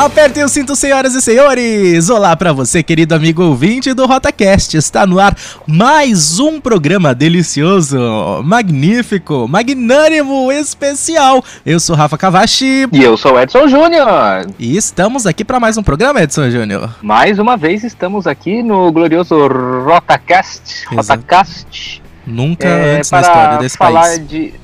Apertem o cinto, senhoras e senhores! Olá para você, querido amigo ouvinte do RotaCast. Está no ar mais um programa delicioso, magnífico, magnânimo, especial. Eu sou Rafa Cavachi. E eu sou Edson Júnior. E estamos aqui para mais um programa, Edson Júnior. Mais uma vez estamos aqui no glorioso RotaCast. RotaCast. Nunca é, antes na história desse falar país. De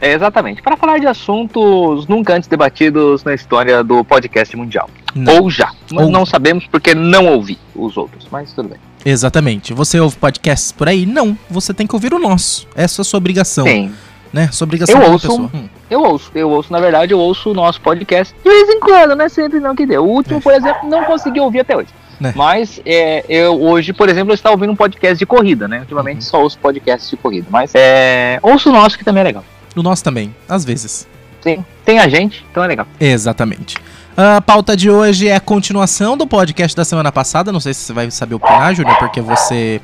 é, exatamente. Para falar de assuntos nunca antes debatidos na história do podcast mundial. Não. Ou já. Ou... Não sabemos porque não ouvi os outros, mas tudo bem. Exatamente. Você ouve podcasts por aí? Não. Você tem que ouvir o nosso. Essa é a sua obrigação. Sim. Né? Sua obrigação eu ouço, hum. eu ouço, eu ouço, na verdade, eu ouço o nosso podcast de vez em quando, não é sempre não que deu. O último, é. por exemplo, não consegui ouvir até hoje. Né? Mas é, eu hoje, por exemplo, eu estava ouvindo um podcast de corrida, né? Ultimamente uhum. só ouço podcasts de corrida. Mas é, ouço o nosso que também é legal. No nosso também, às vezes. Sim, tem a gente, então é legal. Exatamente. A pauta de hoje é a continuação do podcast da semana passada. Não sei se você vai saber opinar, Júnior, porque você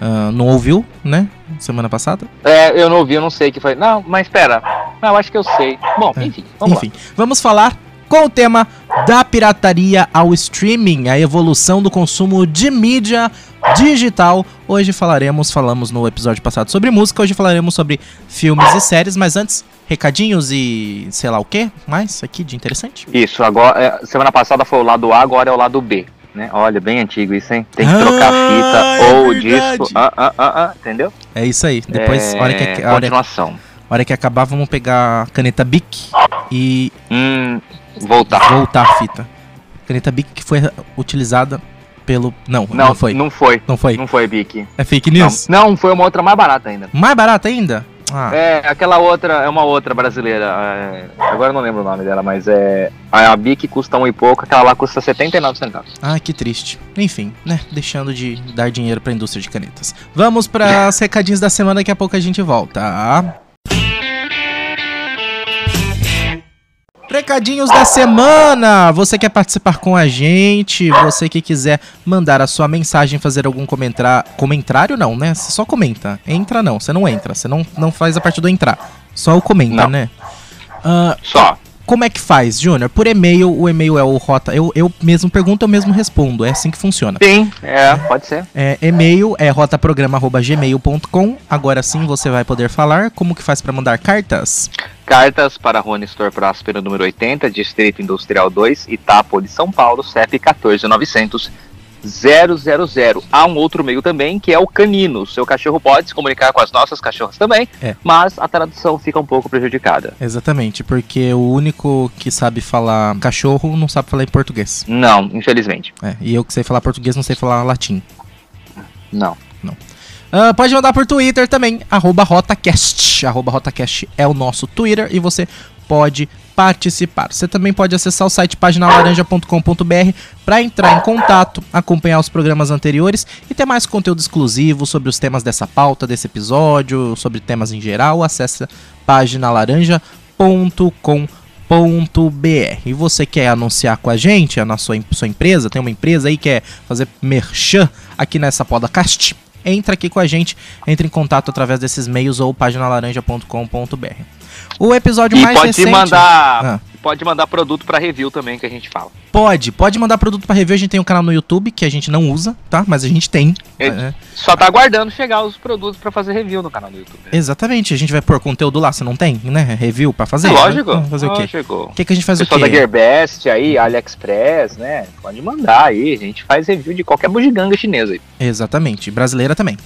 uh, não ouviu, né? Semana passada. É, eu não ouvi, eu não sei o que foi. Não, mas espera. Não, eu acho que eu sei. Bom, é. enfim, vamos enfim, lá. vamos falar com o tema da pirataria ao streaming, a evolução do consumo de mídia digital. Hoje falaremos, falamos no episódio passado sobre música, hoje falaremos sobre filmes e séries, mas antes, recadinhos e sei lá o que mais aqui de interessante? Isso, agora, é, semana passada foi o lado A, agora é o lado B. Né? Olha, bem antigo isso, hein? Tem que trocar a fita ah, é ou disco. Ah, ah, ah, ah, entendeu? É isso aí. Depois, é... hora que a continuação. Hora, hora que acabar, vamos pegar a caneta Bic e hum, voltar. Voltar a fita. Caneta Bic que foi utilizada pelo. Não, não, não, foi. Não foi. Não foi. Não foi, Bic. É fake news? Não, não foi uma outra mais barata ainda. Mais barata ainda? Ah. É, aquela outra, é uma outra brasileira. É, agora eu não lembro o nome dela, mas é. A Bic custa um e pouco, aquela lá custa 79 centavos. Ah, que triste. Enfim, né? Deixando de dar dinheiro pra indústria de canetas. Vamos para os recadinhos da semana, daqui a pouco a gente volta. Recadinhos da semana! Você quer participar com a gente? Você que quiser mandar a sua mensagem, fazer algum comentário. Comentário não, né? Você só comenta. Entra não, você não entra. Você não, não faz a parte do entrar. Só o comenta, não. né? Uh, só. Como é que faz, Júnior? Por e-mail, o e-mail é o rota. Eu, eu mesmo pergunto, eu mesmo respondo. É assim que funciona. Sim, é, pode ser. É, e-mail é rotaprograma.gmail.com. Agora sim você vai poder falar. Como que faz para mandar cartas? Cartas para Rony Store Próspero, número 80, Distrito Industrial 2, Itápolis, São Paulo, CEP 14900 000. Há um outro meio também, que é o canino. Seu cachorro pode se comunicar com as nossas cachorras também, é. mas a tradução fica um pouco prejudicada. Exatamente, porque o único que sabe falar cachorro não sabe falar em português. Não, infelizmente. É, e eu que sei falar português não sei falar latim. Não. Uh, pode mandar por Twitter também, arroba RotaCast. Arroba RotaCast é o nosso Twitter e você pode participar. Você também pode acessar o site paginalaranja.com.br para entrar em contato, acompanhar os programas anteriores e ter mais conteúdo exclusivo sobre os temas dessa pauta, desse episódio, sobre temas em geral. Acesse paginalaranja.com.br. E você quer anunciar com a gente, a sua empresa, tem uma empresa aí que quer fazer merchan aqui nessa podcast? Entra aqui com a gente, entre em contato através desses meios ou paginalaranja.com.br. O episódio e mais pode recente... mandar, ah. Pode mandar produto para review também que a gente fala. Pode, pode mandar produto para review. A gente tem um canal no YouTube que a gente não usa, tá? Mas a gente tem. É. Só tá aguardando chegar os produtos para fazer review no canal do YouTube. Né? Exatamente. A gente vai pôr conteúdo lá, você não tem, né? Review para fazer. É lógico. Né? Fazer lógico. o quê? O que, que a gente faz Pessoal o quê? da Gearbest aí, AliExpress, né? Pode mandar aí. A gente faz review de qualquer bugiganga chinesa aí. Exatamente. Brasileira também.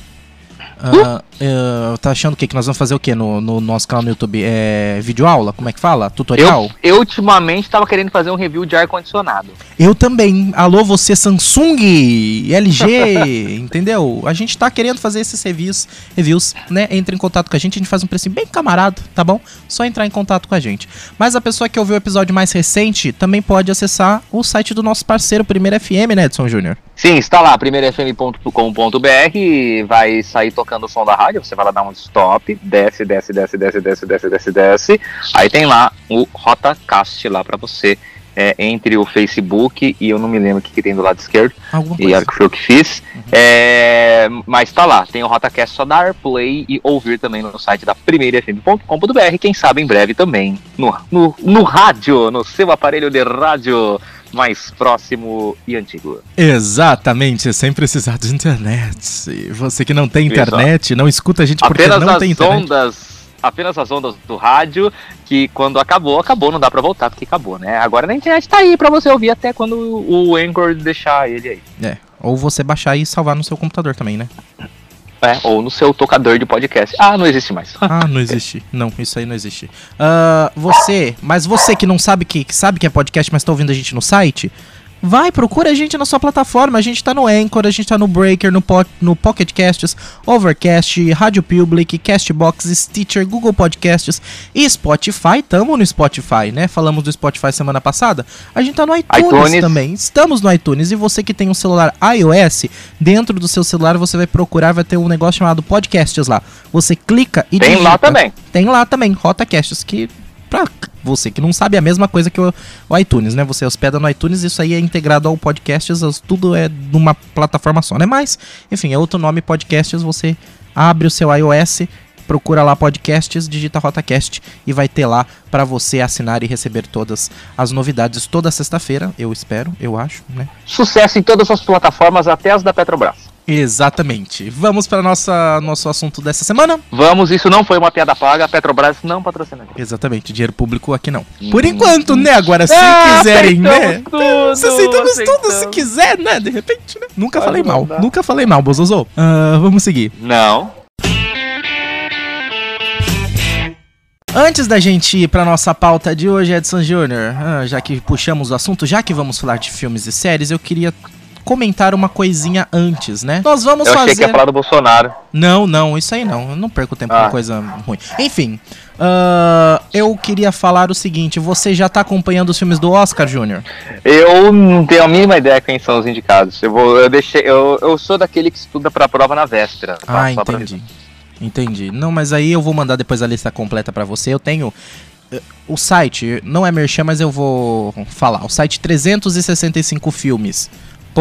Uh, uh, tá achando o que? Que nós vamos fazer o que no, no, nosso canal no YouTube? É vídeo aula? Como é que fala? Tutorial? Eu, eu ultimamente tava querendo fazer um review de ar-condicionado. Eu também. Alô, você Samsung, LG, entendeu? A gente tá querendo fazer esses reviews, reviews, né? Entre em contato com a gente, a gente faz um preço bem camarada, tá bom? Só entrar em contato com a gente. Mas a pessoa que ouviu o episódio mais recente também pode acessar o site do nosso parceiro Primeiro FM, né, Edson Júnior? Sim, está lá, primeirofm.com.br, vai sair tocando o som da rádio, você vai lá dar um stop, desce, desce, desce, desce, desce, desce, desce, desce. Aí tem lá o Rotacast lá para você, é, entre o Facebook e eu não me lembro o que, que tem do lado esquerdo, Alguma e que foi o que fiz. Uhum. É, mas tá lá, tem o Rotacast só dar play e ouvir também no site da primeirofm.com.br, quem sabe em breve também no, no, no rádio, no seu aparelho de rádio mais próximo e antigo. Exatamente, sem precisar de internet. E você que não tem internet, não escuta a gente porque Apenas não tem internet. ondas, apenas as ondas do rádio, que quando acabou, acabou, não dá pra voltar porque acabou, né? Agora na internet tá aí pra você ouvir até quando o Anchor deixar ele aí. É, ou você baixar e salvar no seu computador também, né? É, ou no seu tocador de podcast. Ah, não existe mais. Ah, não existe. Não, isso aí não existe. Ah, você, mas você que não sabe que, que sabe que é podcast, mas tá ouvindo a gente no site, vai, procura a gente na sua plataforma. A gente tá no Anchor, a gente tá no Breaker, no, po no Pocket Casts, Overcast, Rádio Public, Castbox, Stitcher, Google Podcasts e Spotify. Tamo no Spotify, né? Falamos do Spotify semana passada. A gente tá no iTunes, iTunes. também. Estamos no iTunes. E você que tem um celular iOS, dentro do seu celular você vai procurar, vai ter um negócio chamado Podcasts lá. Você clica e Tem lá digita. também. Tem lá também, RotaCasts, que pra você que não sabe é a mesma coisa que o, o iTunes, né? Você hospeda no iTunes, isso aí é integrado ao Podcasts, as- tudo é numa plataforma só, né? Mas, enfim, é outro nome Podcasts, você abre o seu iOS, procura lá Podcasts, digita RotaCast e vai ter lá pra você assinar e receber todas as novidades toda sexta-feira, eu espero, eu acho, né? Sucesso em todas as plataformas, até as da Petrobras. Exatamente. Vamos para nossa nosso assunto dessa semana? Vamos, isso não foi uma piada paga, a Petrobras não patrocina. Exatamente, dinheiro público aqui não. Por enquanto, né? Agora, se Ah, quiserem, né? aceitamos tudo, Se aceitamos tudo, se aceitamos. quiser, né? De repente, né? Nunca falei mal, mandar. nunca falei mal, Bozozo. Ah, vamos seguir. Não. Antes da gente ir pra nossa pauta de hoje, Edson Júnior, ah, já que puxamos o assunto, já que vamos falar de filmes e séries, eu queria comentar uma coisinha antes, né? Nós vamos Eu achei fazer. que ia falar do Bolsonaro. Não, não, isso aí não. Eu não perco tempo Ah. com coisa ruim. Enfim, ah, eu queria falar o seguinte: você já tá acompanhando os filmes do Oscar, Júnior? Eu não tenho a mínima ideia quem são os indicados. Eu vou, eu deixei, eu, eu sou daquele que estuda pra prova na véspera. Ah, entendi. Entendi. Não, mas aí eu vou mandar depois a lista completa pra você. Eu tenho eh, o site, não é merchan, mas eu vou falar. O site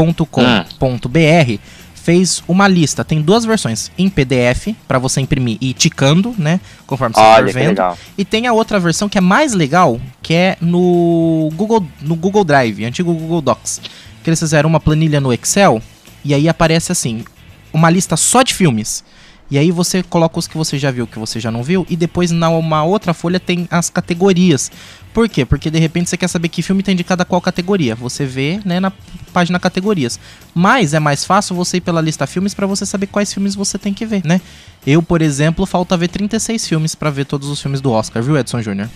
365filmes.com.br fez uma lista. Tem duas versões em PDF pra você imprimir e ir ticando, né, conforme você for Olha que vendo. E tem a outra versão que é mais legal, que é no Google, no Google Drive, antigo Google Docs. Que eles fizeram uma planilha no Excel e aí aparece assim, uma lista só de filmes. E aí você coloca os que você já viu, que você já não viu, e depois na uma outra folha tem as categorias. Por quê? Porque de repente você quer saber que filme tá indicado a qual categoria. Você vê, né, na página categorias. Mas é mais fácil você ir pela lista filmes pra você saber quais filmes você tem que ver, né? Eu, por exemplo, falta ver 36 filmes pra ver todos os filmes do Oscar, viu, Edson Júnior?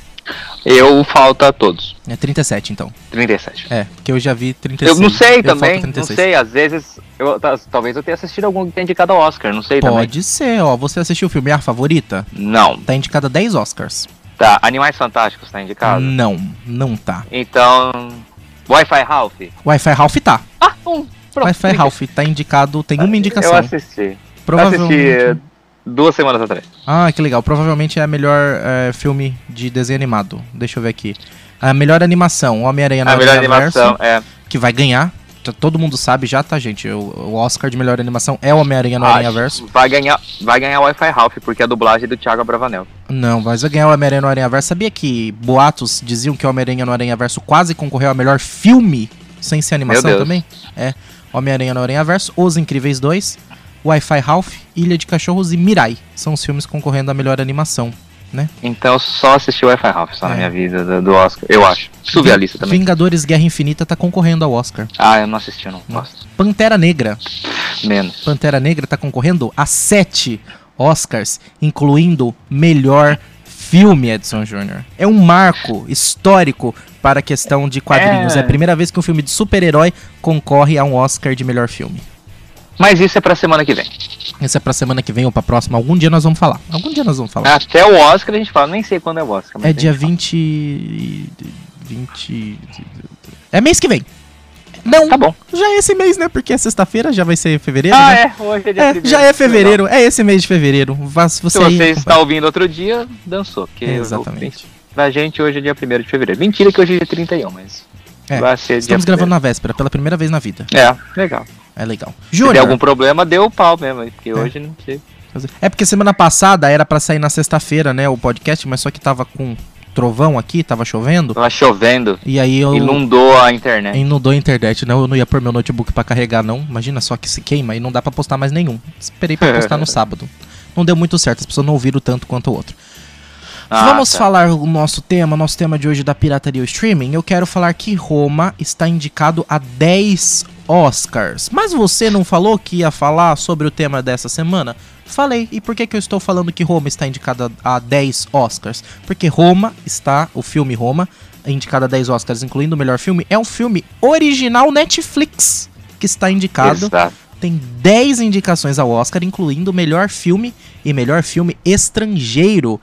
Eu falta todos. É 37, então. 37. É, porque eu já vi 36. Eu não sei Eu também, não 36. sei, às vezes, eu, tá- talvez eu tenha assistido algum que tenha indicado ao Oscar, não sei também. Pode ser, ó. Você assistiu o filme A Favorita? Não, Tá indicada a 10 Oscars. Tá, Animais Fantásticos tá indicado. Não, não tá. Então, Wi-Fi Ralph. Wi-Fi Ralph tá. Ah, um. Wi-Fi Ralph tá indicado, tem uma indicação. Eu assisti. Provavelmente. Assisti eh, duas semanas atrás. Ah, que legal. Provavelmente é a melhor é, filme de desenho animado. Deixa eu ver aqui. A melhor animação, Homem-Aranha no A melhor animação, é. que vai ganhar. Todo mundo sabe já, tá, gente? O, o Oscar de melhor animação é o Homem-Aranha no Aranha Verso. Vai ganhar, vai ganhar o Wi-Fi Ralph, porque é a dublagem do Thiago Bravanel. Não, mas vai ganhar o Homem-Aranha no Aranha Verso. Sabia que boatos diziam que o Homem-Aranha no Aranha Verso quase concorreu ao melhor filme sem ser animação também? É. Homem-Aranha no Aranha Verso, Os Incríveis 2, Wi-Fi Ralph, Ilha de Cachorros e Mirai. São os filmes concorrendo à melhor animação. Então eu só assisti o Wi-Fi Ralph só É. na minha vida do, do Oscar, eu acho. Subi a lista também. Vingadores Guerra Infinita tá concorrendo ao Oscar. Ah, eu não assisti, eu não gosto. Pantera Negra. Menos. Pantera Negra tá concorrendo a sete Oscars, incluindo melhor filme, Edson Júnior. É um marco histórico para a questão de quadrinhos. É, É. a primeira vez que um filme de super-herói concorre a um Oscar de melhor filme. Mas isso é pra semana que vem. Isso é pra semana que vem ou pra próxima. Algum dia nós vamos falar. Algum dia nós vamos falar. Até o Oscar a gente fala, nem sei quando é o Oscar. é dia gente fala. 20. 20. É mês que vem. Não, Tá bom. já é esse mês, né? Porque é sexta-feira, já vai ser fevereiro. Ah, né? é, hoje é dia É, primeiro. já é fevereiro, é esse mês de fevereiro. Vá, se você Se aí você acompanha. está ouvindo outro dia, dançou. Porque eu- Exatamente. pra gente hoje é dia 1 de fevereiro. Mentira que hoje é dia 31, mas É, vai ser Estamos gravando na véspera, pela primeira vez na vida. É, legal. É legal. Se Júnior, algum problema, deu pau mesmo, porque hoje não sei. é porque semana passada era pra sair na sexta-feira, né, o podcast, mas só que tava com trovão aqui, tava chovendo. Tava chovendo. E aí eu. Inundou a internet. Inundou a internet, não. Eu não ia pôr meu notebook pra carregar, não. Imagina só que se queima e não dá pra postar mais nenhum. Esperei pra postar no sábado. Não deu muito certo, as pessoas não ouviram tanto quanto o outro. Ah, Vamos tá. falar o nosso tema, nosso tema de hoje da pirataria e o streaming. Eu quero falar que Roma está indicado a 10 Oscars. Mas você não falou que ia falar sobre o tema dessa semana? Falei. E por que, que eu estou falando que Roma está indicada a 10 Oscars? Porque Roma está, o filme Roma, indicado a 10 Oscars, incluindo o melhor filme, é um filme original Netflix que está indicado Exato. tem 10 indicações ao Oscar, incluindo melhor filme e melhor filme estrangeiro.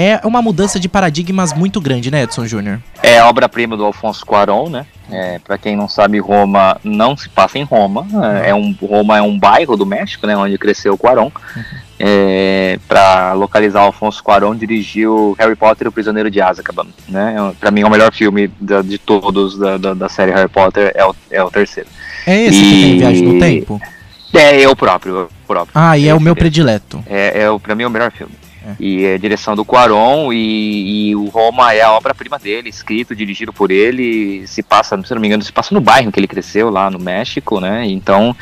É uma mudança de paradigmas muito grande, né, Edson Júnior? É a obra-prima do Alfonso Cuarón, né? É, para quem não sabe, Roma não se passa em Roma. É um, Roma é um bairro do México, né? Onde cresceu o Cuarón. É, para localizar o Alfonso Cuarón, dirigiu Harry Potter e o Prisioneiro de Azkaban, né? É, Para mim, é o melhor filme da- de todos da, da, da série Harry Potter é o, é o terceiro. É esse que tem E- viagem no tempo? É eu próprio, eu próprio. Ah, e é o Esse meu predileto. É, é o, pra mim é o melhor filme. É. E é direção do Cuarón e, e o Roma é a obra-prima dele, escrito, dirigido por ele, se passa, se não me engano, se passa no bairro que ele cresceu, lá no México, né? Então,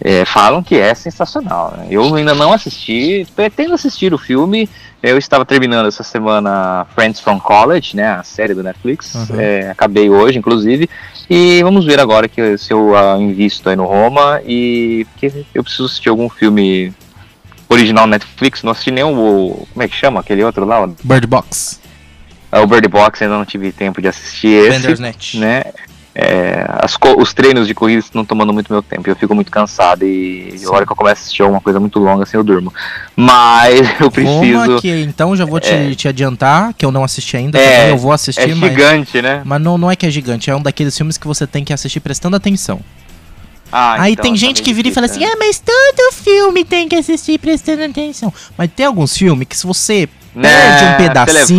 é, falam que é sensacional. né? Eu ainda não assisti, pretendo assistir o filme. Eu estava terminando essa semana Friends from College, né? A série do Netflix. Uhum. É, acabei hoje, inclusive. E vamos ver agora que se eu ah, invisto aí no Roma e porque eu preciso assistir algum filme original Netflix, não assisti nem o. Como é que chama? Aquele outro lá? Bird Box. O Bird Box, ainda não tive tempo de assistir esse. Né? É, as os treinos de corrida estão tomando muito meu tempo. Eu fico muito cansado e Sim. a hora que eu começo a assistir alguma coisa muito longa, assim eu durmo. Mas eu preciso. Roma, que então já vou te, É. te adiantar, que eu não assisti ainda, É, eu vou assistir, É mas, gigante, né? mas não, não é que é gigante, é um daqueles filmes que você tem que assistir prestando atenção. Ah, Aí então, tem gente que vira e fala assim: ah, mas todo filme tem que assistir prestando atenção. Mas tem alguns filmes que se você né? perde um pedacinho,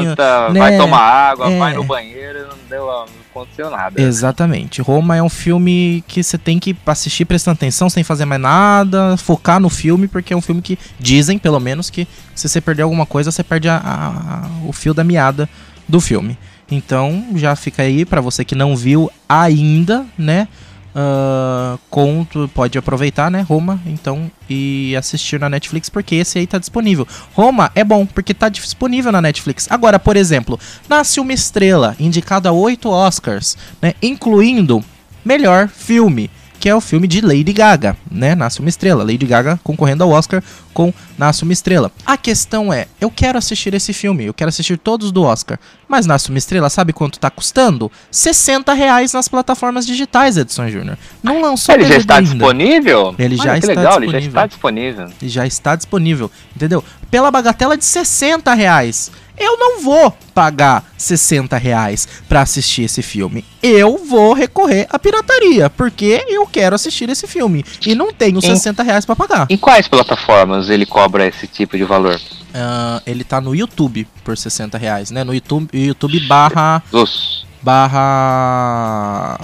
levanta, né? vai tomar água, É. vai no banheiro, não, deu, não aconteceu nada. Exatamente. Roma é um filme que você tem que assistir prestando atenção, sem fazer mais nada, focar no filme, porque é um filme que dizem, pelo menos, que se você perder alguma coisa, você perde a- a- o fio da meada do filme. Então, já fica aí pra você que não viu ainda, né? Ah, conto, pode aproveitar, né? Roma, então, e assistir na Netflix, porque esse aí tá disponível. Roma é bom, porque tá disponível na Netflix. Agora, por exemplo, Nasce uma Estrela, indicado a 8 Oscars, né? Incluindo melhor filme, que é o filme de Lady Gaga, né? Nasce uma Estrela. Lady Gaga concorrendo ao Oscar com Nasce uma Estrela. A questão é, eu quero assistir esse filme, eu quero assistir todos do Oscar, mas Nasce uma Estrela, sabe quanto tá custando? 60 reais nas plataformas digitais, Edson Júnior. Não lançou Ele já está ainda. disponível? Ele já Olha que está legal, ele já disponível. está disponível. E já está disponível, entendeu? Pela bagatela de 60 reais. Eu não vou pagar 60 reais pra assistir esse filme. Eu vou recorrer à pirataria, porque eu quero assistir esse filme. E não tenho 60 reais pra pagar. Em quais plataformas ele cobra esse tipo de valor? Ah, ele tá no YouTube por 60 reais, né? No YouTube, YouTube barra, Os... barra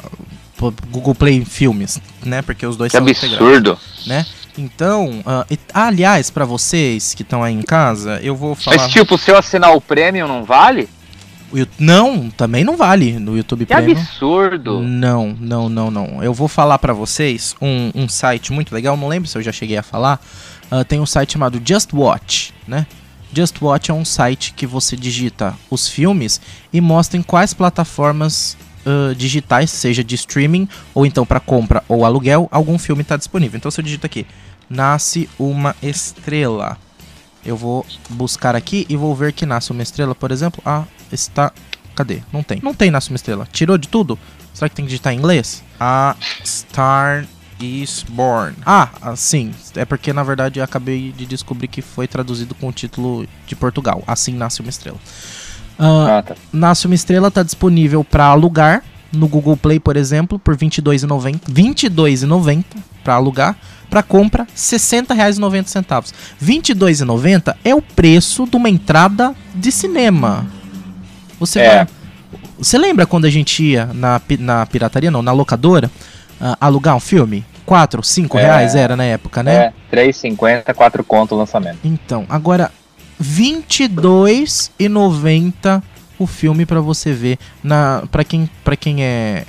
Google Play Filmes, né? Porque os dois Que são absurdo. né? Então, e- aliás, pra vocês que estão aí em casa, eu vou falar. Mas tipo, se eu assinar o Premium não vale? O Não, também não vale no YouTube Que Premium. absurdo. Não, não, não, não. Eu vou falar pra vocês um, um site muito legal, não lembro se eu já cheguei a falar. Ah, tem um site chamado Just Watch, né? Just Watch é um site que você digita os filmes e mostra em quais plataformas ah, digitais, seja de streaming ou então pra compra ou aluguel, algum filme está disponível. Então se eu digito aqui, Nasce uma Estrela. Eu vou buscar aqui e vou ver que Nasce uma Estrela, por exemplo. Ah, está. Cadê? Não tem. Não tem Nasce uma Estrela. Tirou de tudo? Será que tem que digitar em inglês? A Star is Born. Ah, ah, sim. É porque na verdade eu acabei de descobrir que foi traduzido com o título de Portugal. Assim nasce uma estrela. Ah, Ah, tá. Nasce uma Estrela tá disponível para alugar no Google Play, por exemplo, por R$ 22,90. R$ 22,90 para alugar. Para compra, R$ 60,90. R$ 22,90 é o preço de uma entrada de cinema. Você É. vai- Você lembra quando a gente ia na, na pirataria, não, na locadora, ah, alugar um filme? 4, 5 É. reais era na época, né? É, 3,50, 4 conto o lançamento. Então, agora 22,90 o filme para você ver na para quem para quem é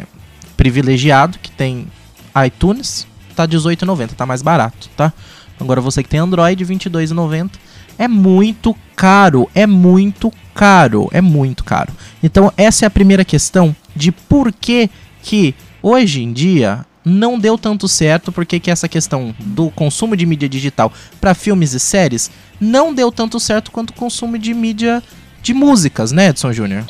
privilegiado que tem iTunes, tá 18,90, tá mais barato, tá? Agora você que tem Android, 22,90. É muito caro, é muito caro, é muito caro. Então essa é a primeira questão de por que que hoje em dia não deu tanto certo, porque que essa questão do consumo de mídia digital para filmes e séries não deu tanto certo quanto o consumo de mídia de músicas, né, Edson Júnior?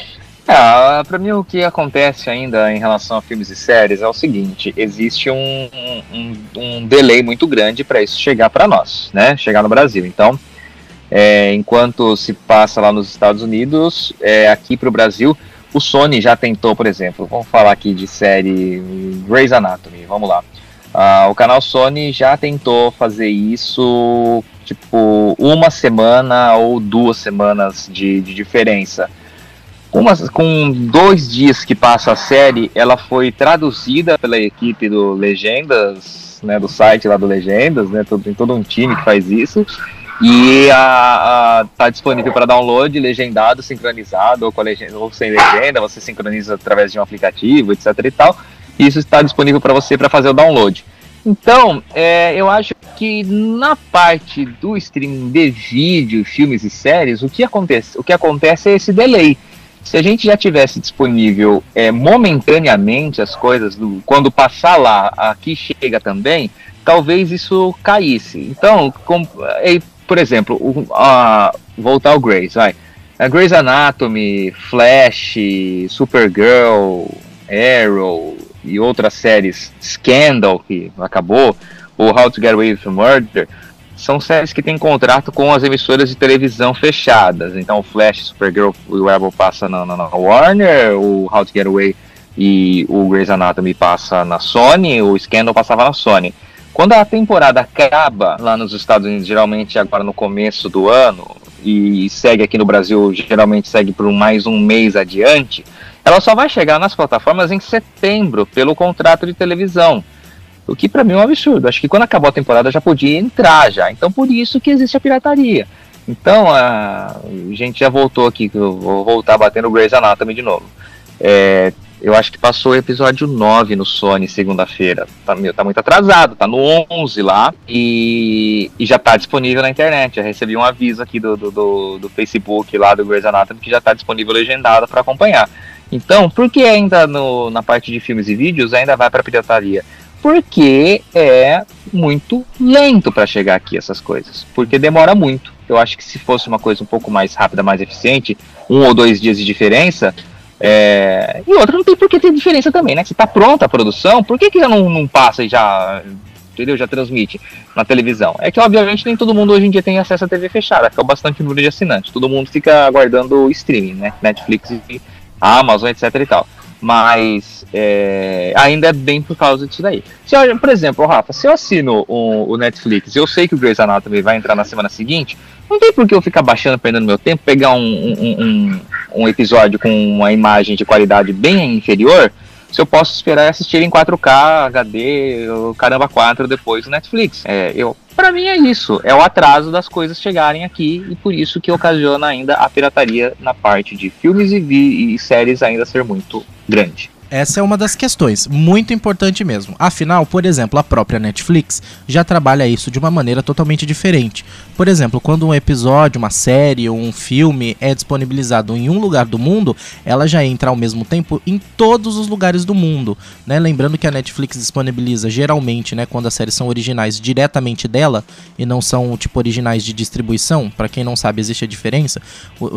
É, para mim o que acontece ainda em relação a filmes e séries é o seguinte: existe um, um, um delay muito grande para isso chegar para nós, né? Chegar no Brasil. Então, é, enquanto se passa lá nos Estados Unidos, é, aqui para o Brasil, o Sony já tentou, por exemplo, vamos falar aqui de série Grey's Anatomy, vamos lá. Uh, o canal Sony já tentou fazer isso, tipo, uma semana ou duas semanas de, de diferença. Uma, com dois dias que passa a série, ela foi traduzida pela equipe do Legendas, né, do site lá do Legendas, né, tem todo um time que faz isso. E está disponível para download, legendado, sincronizado, ou, com legenda, ou sem legenda, você sincroniza através de um aplicativo, etc e tal. E isso está disponível para você para fazer o download. Então, é, eu acho que na parte do streaming de vídeo, filmes e séries, o que acontece, o que acontece é esse delay. Se a gente já tivesse disponível é, momentaneamente as coisas, do, quando passar lá, aqui chega também, talvez isso caísse. Então, com, é, por exemplo, o, a, voltar ao Grey's, vai. A Grey's Anatomy, Flash, Supergirl, Arrow e outras séries, Scandal, que acabou, ou How to Get Away with Murder, são séries que têm contrato com as emissoras de televisão fechadas. Então, Flash, Supergirl e o Arrow passa na, na, na Warner, o How to Get Away e o Grey's Anatomy passa na Sony, o Scandal passava na Sony. Quando a temporada acaba lá nos Estados Unidos, geralmente agora no começo do ano, e segue aqui no Brasil, geralmente segue por mais um mês adiante, ela só vai chegar nas plataformas em setembro, pelo contrato de televisão. O que para mim é um absurdo. Acho que quando acabou a temporada já podia entrar já. Então por isso que existe a pirataria. Então a, gente já voltou aqui, eu vou voltar batendo o Grey's Anatomy de novo. É, eu acho que passou o episódio 9 no Sony segunda-feira. Tá, tá muito atrasado, tá no 11 lá e, e, já tá disponível na internet. Já recebi um aviso aqui do, do, do, do Facebook lá do Grey's Anatomy que já tá disponível legendado para acompanhar. Então, por que ainda no, na parte de filmes e vídeos ainda vai para pirataria? Porque é muito lento para chegar aqui essas coisas. Porque demora muito. Eu acho que se fosse uma coisa um pouco mais rápida, mais eficiente, um ou dois dias de diferença, é... E outra, não tem por que ter diferença também, né? Se tá pronta a produção, por que, que já não, não passa e já, entendeu? Já transmite na televisão? É que, obviamente, nem todo mundo hoje em dia tem acesso à TV fechada, que é bastante número de assinantes. Todo mundo fica aguardando o streaming, né? Netflix e Amazon, etc e tal. Mas é, ainda é bem por causa disso daí. Se eu, por exemplo, Rafa, se eu assino o, o Netflix eu sei que o Grey's Anatomy vai entrar na semana seguinte, não tem por que eu ficar baixando, perdendo meu tempo, pegar um, um, um, um episódio com uma imagem de qualidade bem inferior, se eu posso esperar assistir em 4K, HD, caramba 4 depois no Netflix. É, eu, para mim é isso, é o atraso das coisas chegarem aqui e por isso que ocasiona ainda a pirataria na parte de filmes e, e séries ainda ser muito grande. Essa é uma das questões, muito importante mesmo. Afinal, por exemplo, a própria Netflix já trabalha isso de uma maneira totalmente diferente. Por exemplo, quando um episódio, uma série ou um filme é disponibilizado em um lugar do mundo, ela já entra ao mesmo tempo em todos os lugares do mundo. Né? Lembrando que a Netflix disponibiliza geralmente, né, quando as séries são originais diretamente dela e não são tipo originais de distribuição. Para quem não sabe, existe a diferença.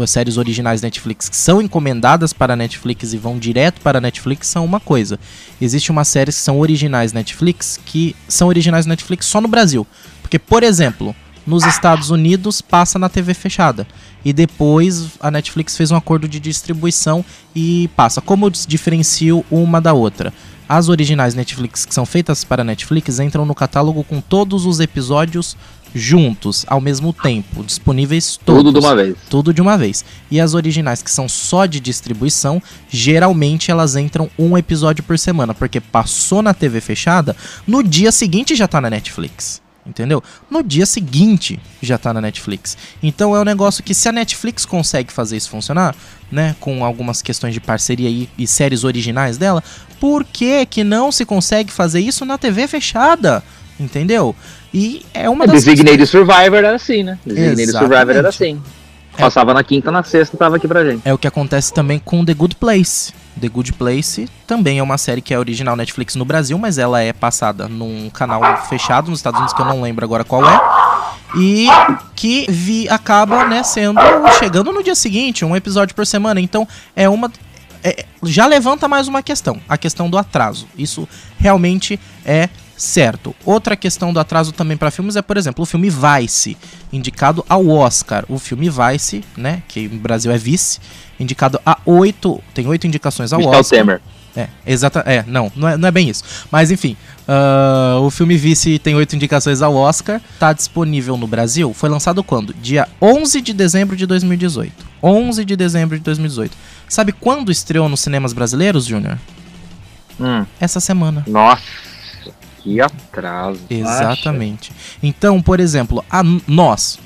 As séries originais Netflix são encomendadas para a Netflix e vão direto para a Netflix são uma coisa. Existe uma série que são originais Netflix que são originais Netflix só no Brasil. Porque, por exemplo, nos Estados Unidos passa na TV fechada. E depois a Netflix fez um acordo de distribuição e passa. Como eu diferencio uma da outra? As originais Netflix que são feitas para Netflix entram no catálogo com todos os episódios juntos, ao mesmo tempo, disponíveis todos. Tudo de uma vez. Tudo de uma vez. E as originais que são só de distribuição, geralmente elas entram um episódio por semana, porque passou na TV fechada, no dia seguinte já tá na Netflix. entendeu? No dia seguinte já tá na Netflix. Então é um negócio que se a Netflix consegue fazer isso funcionar, né, com algumas questões de parceria e, e séries originais dela, por que que não se consegue fazer isso na TV fechada? Entendeu? E é uma é, das Designated Survivor era assim, né? Designated Exatamente. Survivor era assim. É. Passava na quinta, na sexta, tava aqui pra gente. É o que acontece também com The Good Place. The Good Place também é uma série que é original Netflix no Brasil, mas ela é passada num canal fechado nos Estados Unidos que eu não lembro agora qual é. E que vi, acaba, né, sendo chegando no dia seguinte, um episódio por semana. Então é uma é- já levanta mais uma questão, a questão do atraso. Isso realmente é certo. Outra questão do atraso também para filmes é, por exemplo, o filme Vice, indicado ao Oscar. O filme Vice, né, que no Brasil é vice, indicado a oito, tem oito indicações ao Michel Oscar. Temer. É, exata, é, não, não é, não é bem isso. Mas enfim, ah, o filme Vice tem oito indicações ao Oscar, tá disponível no Brasil. Foi lançado quando? Dia 11 de dezembro de 2018. 11 de dezembro de 2018. Sabe quando estreou nos cinemas brasileiros, Júnior? Hum, Essa semana. nossa, que atraso. Exatamente. Então, por exemplo, a nós,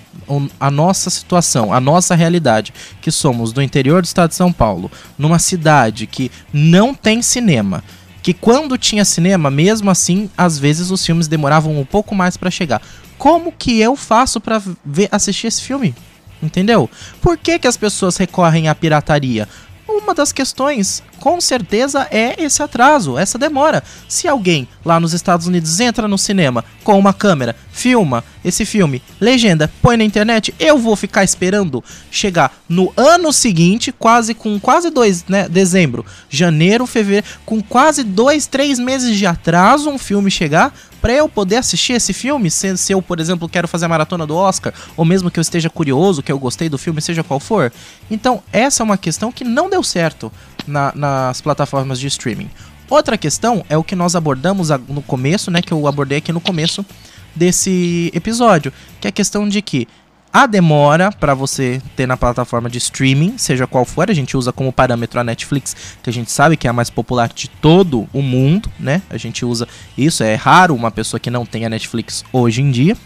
a nossa situação, a nossa realidade, que somos do interior do estado de São Paulo, numa cidade que não tem cinema, que quando tinha cinema, mesmo assim, às vezes os filmes demoravam um pouco mais pra chegar. Como que eu faço pra ver assistir esse filme? Entendeu? Por que, que as pessoas recorrem à pirataria? Uma das questões, com certeza, é esse atraso, essa demora. Se alguém lá nos Estados Unidos entra no cinema com uma câmera, filma esse filme, legenda, põe na internet, eu vou ficar esperando chegar no ano seguinte, quase com quase dois, né? Dezembro, janeiro, fevereiro, com quase dois, três meses de atraso um filme chegar para eu poder assistir esse filme, se, se eu, por exemplo, quero fazer a maratona do Oscar, ou mesmo que eu esteja curioso, que eu gostei do filme, seja qual for. Então, essa é uma questão que não deu certo na- nas plataformas de streaming. Outra questão é o que nós abordamos no começo, né, que eu abordei aqui no começo desse episódio, que é a questão de que a demora para você ter na plataforma de streaming, seja qual for, a gente usa como parâmetro a Netflix, que a gente sabe que é a mais popular de todo o mundo, né? A gente usa isso, é raro uma pessoa que não tenha Netflix hoje em dia.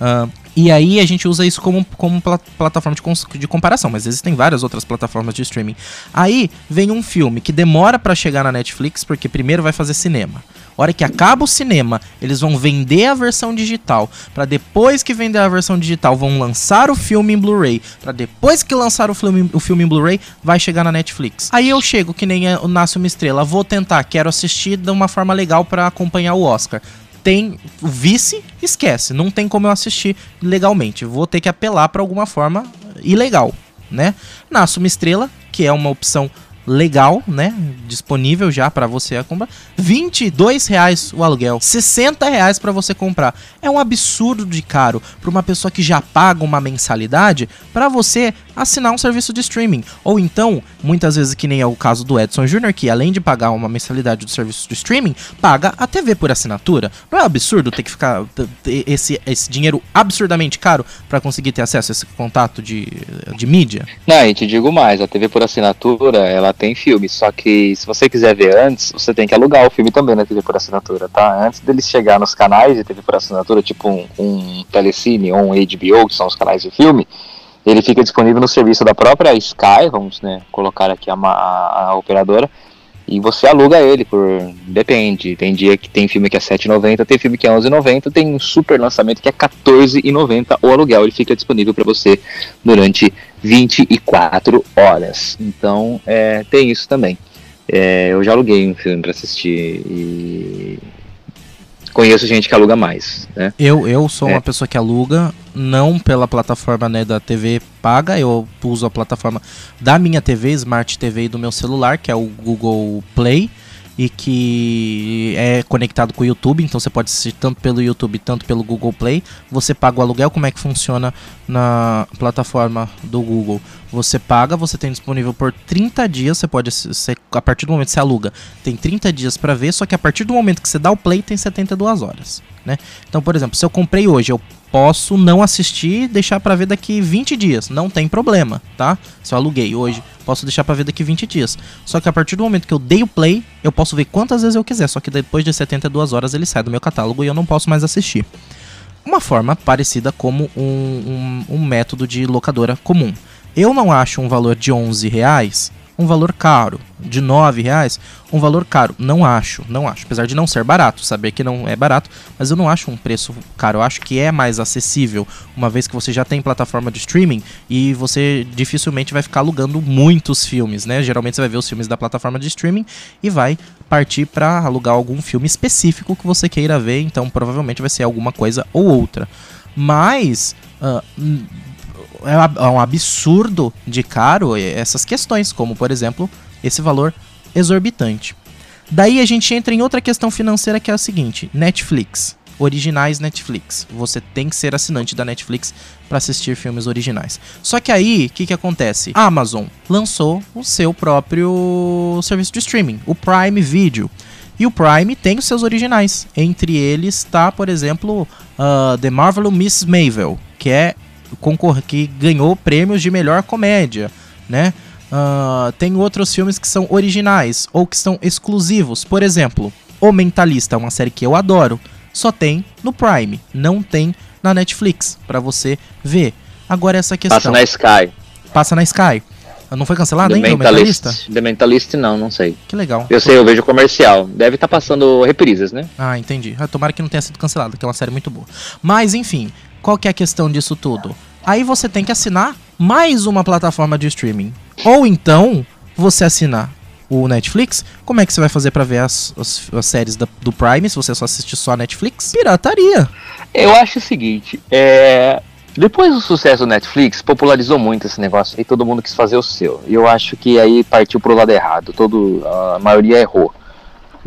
Ah, e aí a gente usa isso como, como pla- plataforma de, de comparação, mas existem várias outras plataformas de streaming. Aí vem um filme que demora pra chegar na Netflix, porque primeiro vai fazer cinema. Hora que acaba o cinema, eles vão vender a versão digital, Pra depois que vender a versão digital, vão lançar o filme em Blu-ray, Pra depois que lançar o filme, o filme em Blu-ray, vai chegar na Netflix. Aí eu chego que nem é o Nasce uma Estrela, vou tentar, quero assistir de uma forma legal pra acompanhar o Oscar tem o vice, esquece, não tem como eu assistir legalmente. Vou ter que apelar pra alguma forma ilegal, né? Nasce uma estrela, que é uma opção legal, né? Disponível já pra você comprar. 22 reais o aluguel, 60 reais para você comprar. É um absurdo de caro para uma pessoa que já paga uma mensalidade para você assinar um serviço de streaming. Ou então, muitas vezes que nem é o caso do Edson Jr., que além de pagar uma mensalidade do serviço de streaming, paga a TV por assinatura. Não é absurdo ter que ficar esse, esse dinheiro absurdamente caro para conseguir ter acesso a esse contato de, de mídia? Não, e te digo mais, a TV por assinatura, ela tem filme, só que se você quiser ver antes, você tem que alugar o filme também na TV por assinatura, tá? Antes deles chegar nos canais de TV por assinatura, tipo um, um Telecine ou um HBO, que são os canais de filme, ele fica disponível no serviço da própria Sky, vamos né, colocar aqui a, a, a operadora, e você aluga ele por. Depende. Tem dia que tem filme que é R$7,90, tem filme que é R$11,90, tem um super lançamento que é R$14,90 o aluguel. Ele fica disponível para você durante 24 horas. Então, é, tem isso também. É, eu já aluguei um filme para assistir e conheço gente que aluga mais, né? Eu, eu sou É. uma pessoa que aluga, não pela plataforma né, da TV paga, eu uso a plataforma da minha TV, Smart TV e do meu celular, que é o Google Play, e que é conectado com o YouTube, então você pode assistir tanto pelo YouTube, tanto pelo Google Play. Você paga o aluguel, como é que funciona na plataforma do Google? Você paga, você tem disponível por 30 dias, você pode, você, a partir do momento que você aluga, tem 30 dias pra ver, só que a partir do momento que você dá o play, tem 72 horas, né? Então, por exemplo, se eu comprei hoje, eu posso não assistir deixar pra ver daqui 20 dias, não tem problema, tá? Se eu aluguei hoje, posso deixar pra ver daqui 20 dias. Só que a partir do momento que eu dei o play, eu posso ver quantas vezes eu quiser, só que depois de 72 horas ele sai do meu catálogo e eu não posso mais assistir. uma forma parecida como um, um, um método de locadora comum. Eu não acho um valor de 11 reais um valor caro. De 9 reais, um valor caro. Não acho, não acho. Apesar de não ser barato, saber que não é barato, mas eu não acho um preço caro. Eu acho que é mais acessível, uma vez que você já tem plataforma de streaming e você dificilmente vai ficar alugando muitos filmes, né? Geralmente você vai ver os filmes da plataforma de streaming e vai partir para alugar algum filme específico que você queira ver, então provavelmente vai ser alguma coisa ou outra. Mas uh, é, é um absurdo de caro essas questões, como por exemplo esse valor exorbitante. Daí a gente entra em outra questão financeira que é a seguinte: Netflix, originais Netflix. Você tem que ser assinante da Netflix para assistir filmes originais. Só que aí, o que, que acontece? A Amazon lançou o seu próprio serviço de streaming, o Prime Video. E o Prime tem os seus originais. Entre eles está, por exemplo, uh, The Marvelous Miss Mavel, que é que ganhou prêmios de melhor comédia, né? Uh, tem outros filmes que são originais ou que são exclusivos. Por exemplo, O Mentalista, uma série que eu adoro, só tem no Prime, não tem na Netflix para você ver. Agora essa questão. Passa na Sky. Passa na Sky. Não foi cancelado The ainda Mentalist. o Mentalista? The Mentalist não, não sei. Que legal. Eu sei, eu vejo comercial. Deve estar tá passando reprises, né? Ah, entendi. Ah, tomara que não tenha sido cancelado, que é uma série muito boa. Mas, enfim, qual que é a questão disso tudo? Aí você tem que assinar mais uma plataforma de streaming. Ou então, você assinar o Netflix, como é que você vai fazer para ver as, as, as séries da, do Prime se você só assistir só a Netflix? Pirataria. Eu acho o seguinte, é... depois do sucesso do Netflix, popularizou muito esse negócio e todo mundo quis fazer o seu. E eu acho que aí partiu pro lado errado, todo, a maioria errou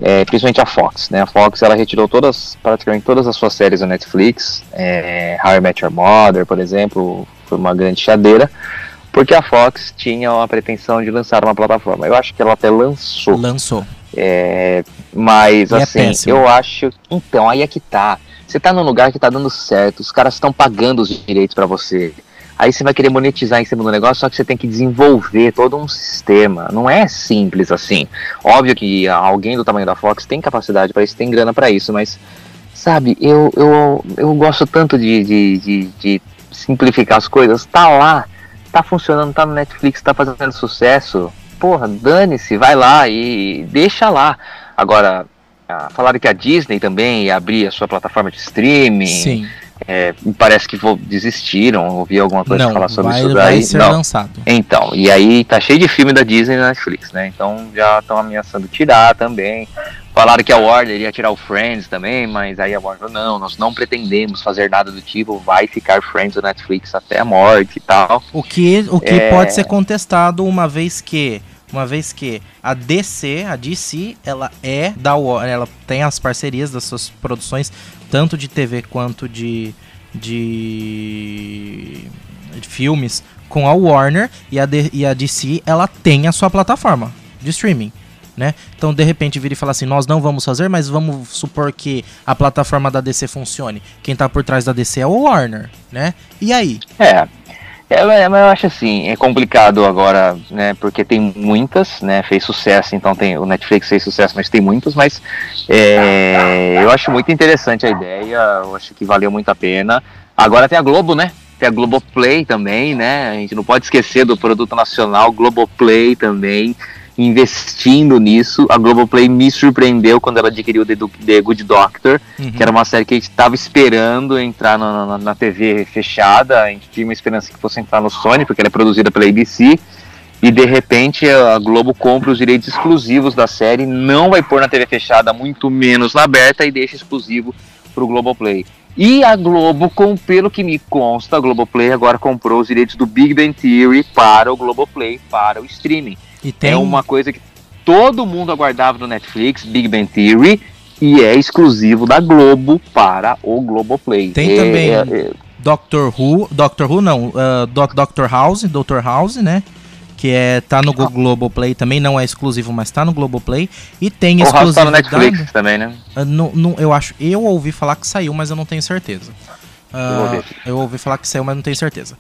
é, principalmente a Fox, né? A Fox ela retirou todas, praticamente todas as suas séries da Netflix, é, How I Met Your Mother, por exemplo, foi uma grande chadeira, porque a Fox tinha a pretensão de lançar uma plataforma. Eu acho que ela até lançou. Lançou. É, mas e é assim, é eu acho, então aí é que tá. Você tá num lugar que tá dando certo, os caras estão pagando os direitos para você. Aí você vai querer monetizar em cima do negócio, só que você tem que desenvolver todo um sistema. Não é simples assim. Óbvio que alguém do tamanho da Fox tem capacidade para isso, tem grana para isso, mas sabe, eu, eu, eu gosto tanto de, de, de, de simplificar as coisas. Tá lá, tá funcionando, tá no Netflix, tá fazendo sucesso. Porra, dane-se, vai lá e deixa lá. Agora, ah, falaram que a Disney também ia abrir a sua plataforma de streaming. Sim. É, parece que desistiram, ouvi alguma coisa não, falar sobre vai, isso daí. Vai ser não. lançado. Então, e aí tá cheio de filme da Disney na Netflix, né? Então já estão ameaçando tirar também. Falaram que a Warner ia tirar o Friends também, mas aí a Warner falou, não, nós não pretendemos fazer nada do tipo, vai ficar Friends no Netflix até a morte e tal. O que, o que é... pode ser contestado uma vez que uma vez que a DC, a DC, ela é da Warner, ela tem as parcerias das suas produções, tanto de TV quanto de, de, filmes, com a Warner, e a, e a DC, ela tem a sua plataforma de streaming. Né? Então, de repente, vira e fala assim: nós não vamos fazer, mas vamos supor que a plataforma da DC funcione. Quem tá por trás da DC é o Warner, né? E aí? É, é, mas eu acho assim, é complicado agora, né? Porque tem muitas, né? Fez sucesso, então tem o Netflix fez sucesso, mas tem muitos, mas é, eu acho muito interessante a ideia, eu acho que valeu muito a pena. Agora tem a Globo, né? Tem a Globoplay também, né? A gente não pode esquecer do produto nacional, Globoplay também investindo nisso. A Globoplay me surpreendeu quando ela adquiriu The, The Good Doctor, uhum. que era uma série que a gente estava esperando entrar na, na, na, TV fechada. A gente tinha uma esperança que fosse entrar no Sony, porque ela é produzida pela ABC. E de repente a Globo compra os direitos exclusivos da série, não vai pôr na TV fechada, muito menos na aberta, e deixa exclusivo para o Globoplay. E a Globo, com, pelo que me consta, a Globoplay agora comprou os direitos do Big Bang Theory para o Globoplay, para o streaming. E tem... É uma coisa que todo mundo aguardava no Netflix, Big Bang Theory, e é exclusivo da Globo para o Globoplay. Tem é, também é, é... Doctor Who, Doctor Who não, uh, Doc, Doctor House, Doctor House, né? Que é, tá no ah. Globoplay também, não é exclusivo, mas tá no Globoplay. E tem exclusivo. tá no Netflix também, né? Uh, no, no, eu acho, eu ouvi falar que saiu, mas eu não tenho certeza. Uh, eu, ouvi. eu, ouvi. falar que saiu, mas não tenho certeza.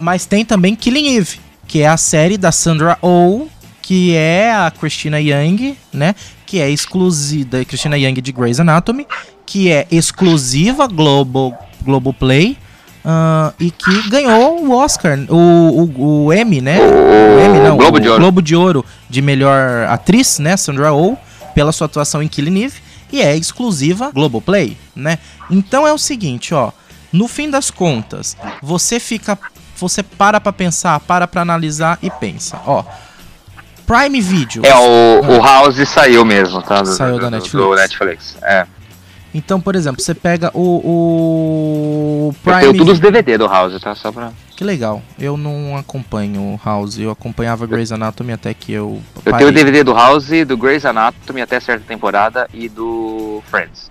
mas tem também Killing Eve, que é a série da Sandra Oh, que é a Christina Young, né? Que é exclusiva, Christina Young de Grey's Anatomy, que é exclusiva Globo, Globoplay. Uh, e que ganhou o Oscar, o, o, o Emmy, né? O, o Emmy, não, Globo de Ouro. Globo de Ouro de melhor atriz, né? Sandra Oh, pela sua atuação em Killing Eve, e é exclusiva Globoplay, né? Então é o seguinte, ó, no fim das contas, você fica, você para pra pensar, para pra analisar e pensa, ó. Prime Video. É, o, o House saiu mesmo, tá? Do, Saiu do, da Netflix. Do Netflix, é. Então, por exemplo, você pega o, o Eu Prime tenho todos os DVD do House, tá? Só pra... Que legal. Eu não acompanho o House. Eu acompanhava Grey's Anatomy até que eu. Eu parei. tenho o DVD do House, do Grey's Anatomy até certa temporada e do Friends.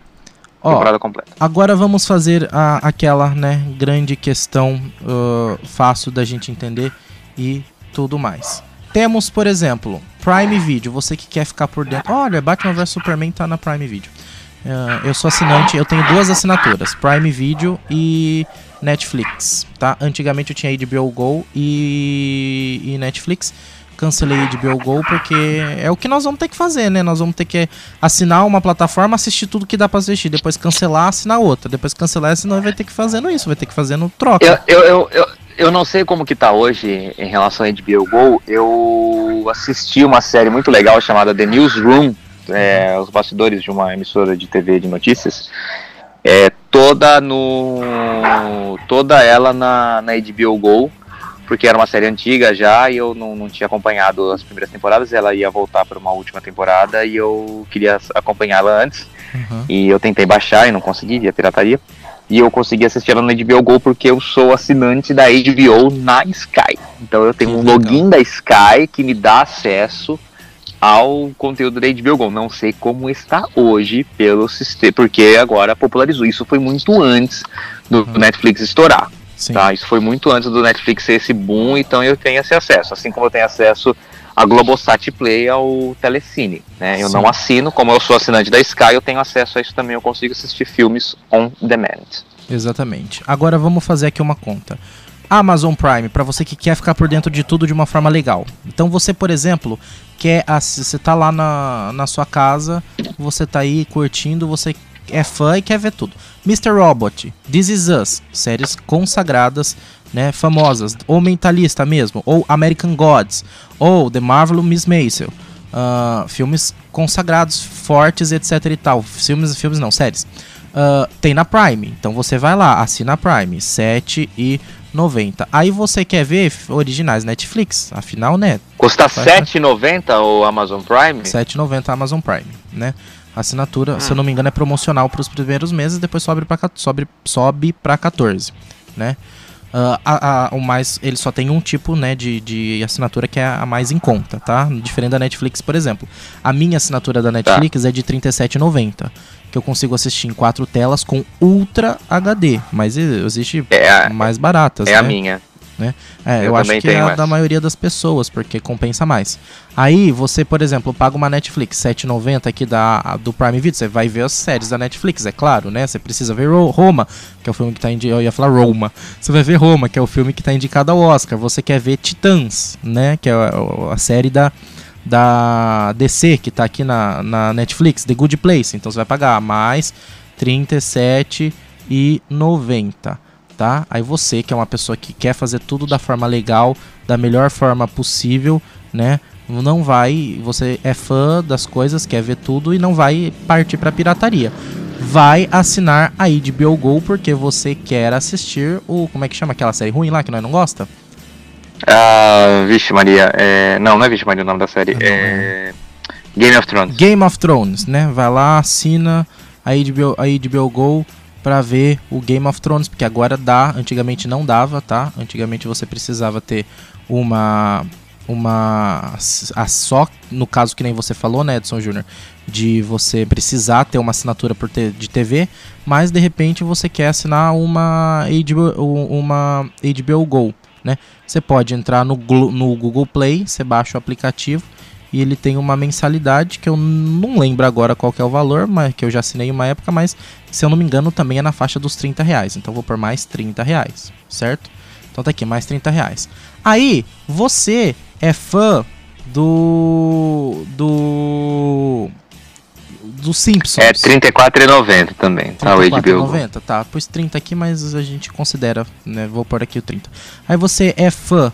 Ó, temporada completa. agora vamos fazer a, aquela, né, grande questão ah, fácil da gente entender e tudo mais. Temos, por exemplo, Prime Video. Você que quer ficar por dentro. Olha, Batman vs Superman tá na Prime Video. Ah, eu sou assinante, eu tenho duas assinaturas, Prime Video e Netflix, tá? Antigamente eu tinha HBO Go e, e Netflix. Cancelei HBO Go porque é o que nós vamos ter que fazer, né? Nós vamos ter que assinar uma plataforma, assistir tudo que dá pra assistir, depois cancelar, assinar outra, depois cancelar, senão vai ter que fazendo isso, vai ter que fazendo troca. Eu, eu, eu, eu, eu não sei como que tá hoje em relação a HBO Go. Eu assisti uma série muito legal chamada The Newsroom, é, os bastidores de uma emissora de TV de notícias. É, toda no. toda ela na, na HBO Go, porque era uma série antiga já e eu não, não tinha acompanhado as primeiras temporadas. Ela ia voltar para uma última temporada e eu queria acompanhá-la antes. Uhum. E eu tentei baixar e não consegui via pirataria. E eu consegui assistir ela no HBO Go porque eu sou assinante da HBO na Sky. Então eu tenho Que um legal. login da Sky que me dá acesso ao conteúdo da HBO Go. Não sei como está hoje pelo sistema, porque agora popularizou. Isso foi muito antes do Uhum. Netflix estourar. Sim. Tá? Isso foi muito antes do Netflix ser esse boom, então eu tenho esse acesso. Assim como eu tenho acesso a Globosat Play ao Telecine. Né? Eu Sim. não assino, como eu sou assinante da Sky, eu tenho acesso a isso também, eu consigo assistir filmes on demand. Exatamente. Agora vamos fazer aqui uma conta. Amazon Prime, para você que quer ficar por dentro de tudo de uma forma legal. Então você, por exemplo, quer você tá lá na, na sua casa, você tá aí curtindo, você é fã e quer ver tudo. Mr. Robot, This Is Us, séries consagradas, né, famosas, ou Mentalista mesmo, ou American Gods, ou The Marvel Miss Maisel. Ah, filmes consagrados, fortes, etc e tal. Filmes, filmes não, séries. Ah, tem na Prime. Então você vai lá, assina a Prime, R$ 7,90. Aí você quer ver originais Netflix, afinal, né? Custa Vai, R$ 7,90 o Amazon Prime? R$ 7,90 Amazon Prime, né? Assinatura, se eu não me engano, é promocional para os primeiros meses, depois sobe para sobe, sobe para 14, né? Ah, a- a- o mais, ele só tem um tipo, né, de, de assinatura que é a mais em conta, tá? Diferente da Netflix, por exemplo. A minha assinatura da Netflix é de R$ 37,90, que eu consigo assistir em quatro telas com Ultra HD, mas existe É, a- mais baratas, é né? a minha. É, eu, Eu acho que é a essa. da maioria das pessoas, porque compensa mais. Aí você, por exemplo, paga uma Netflix R$ 7,90 aqui da, do Prime Video, você vai ver as séries da Netflix, é claro, né? Você precisa ver Ro- Roma, que é o filme que tá indicado. Eu ia falar Roma. Você vai ver Roma, que é o filme que tá indicado ao Oscar. Você quer ver Titãs, né? Que é a, a série da, da DC, que tá aqui na, na Netflix, The Good Place. Então você vai pagar mais R$ 37,90 tá? Aí você, que é uma pessoa que quer fazer tudo da forma legal, da melhor forma possível, né? Não vai, você é fã das coisas, quer ver tudo e não vai partir pra pirataria. Vai assinar a HBO Go porque você quer assistir o, como é que chama aquela série ruim lá que nós não gosta? Ah, vixe Maria, é... não, não é Vixe Maria o nome da série, Ah, não, é... Game of Thrones. Game of Thrones, né? Vai lá, assina a HBO, a HBO Go pra ver o Game of Thrones, porque agora dá, antigamente não dava, tá? Antigamente você precisava ter uma uma a só no caso que nem você falou, né, Edson Júnior, de você precisar ter uma assinatura por de TV, mas de repente você quer assinar uma HBO, uma HBO Go, né? Você pode entrar no, no Google Play, você baixa o aplicativo e ele tem uma mensalidade que eu não lembro agora qual que é o valor, mas que eu já assinei uma época, mas se eu não me engano também é na faixa dos 30 reais. Então eu vou por mais 30 reais, certo? Então tá aqui, mais 30 reais. Aí, você é fã do. do. dos Simpsons. É R$34,90 também, tá? O HBO. 34,90, tá. Pus 30 aqui, mas a gente considera, né? Vou pôr aqui o 30. Aí você é fã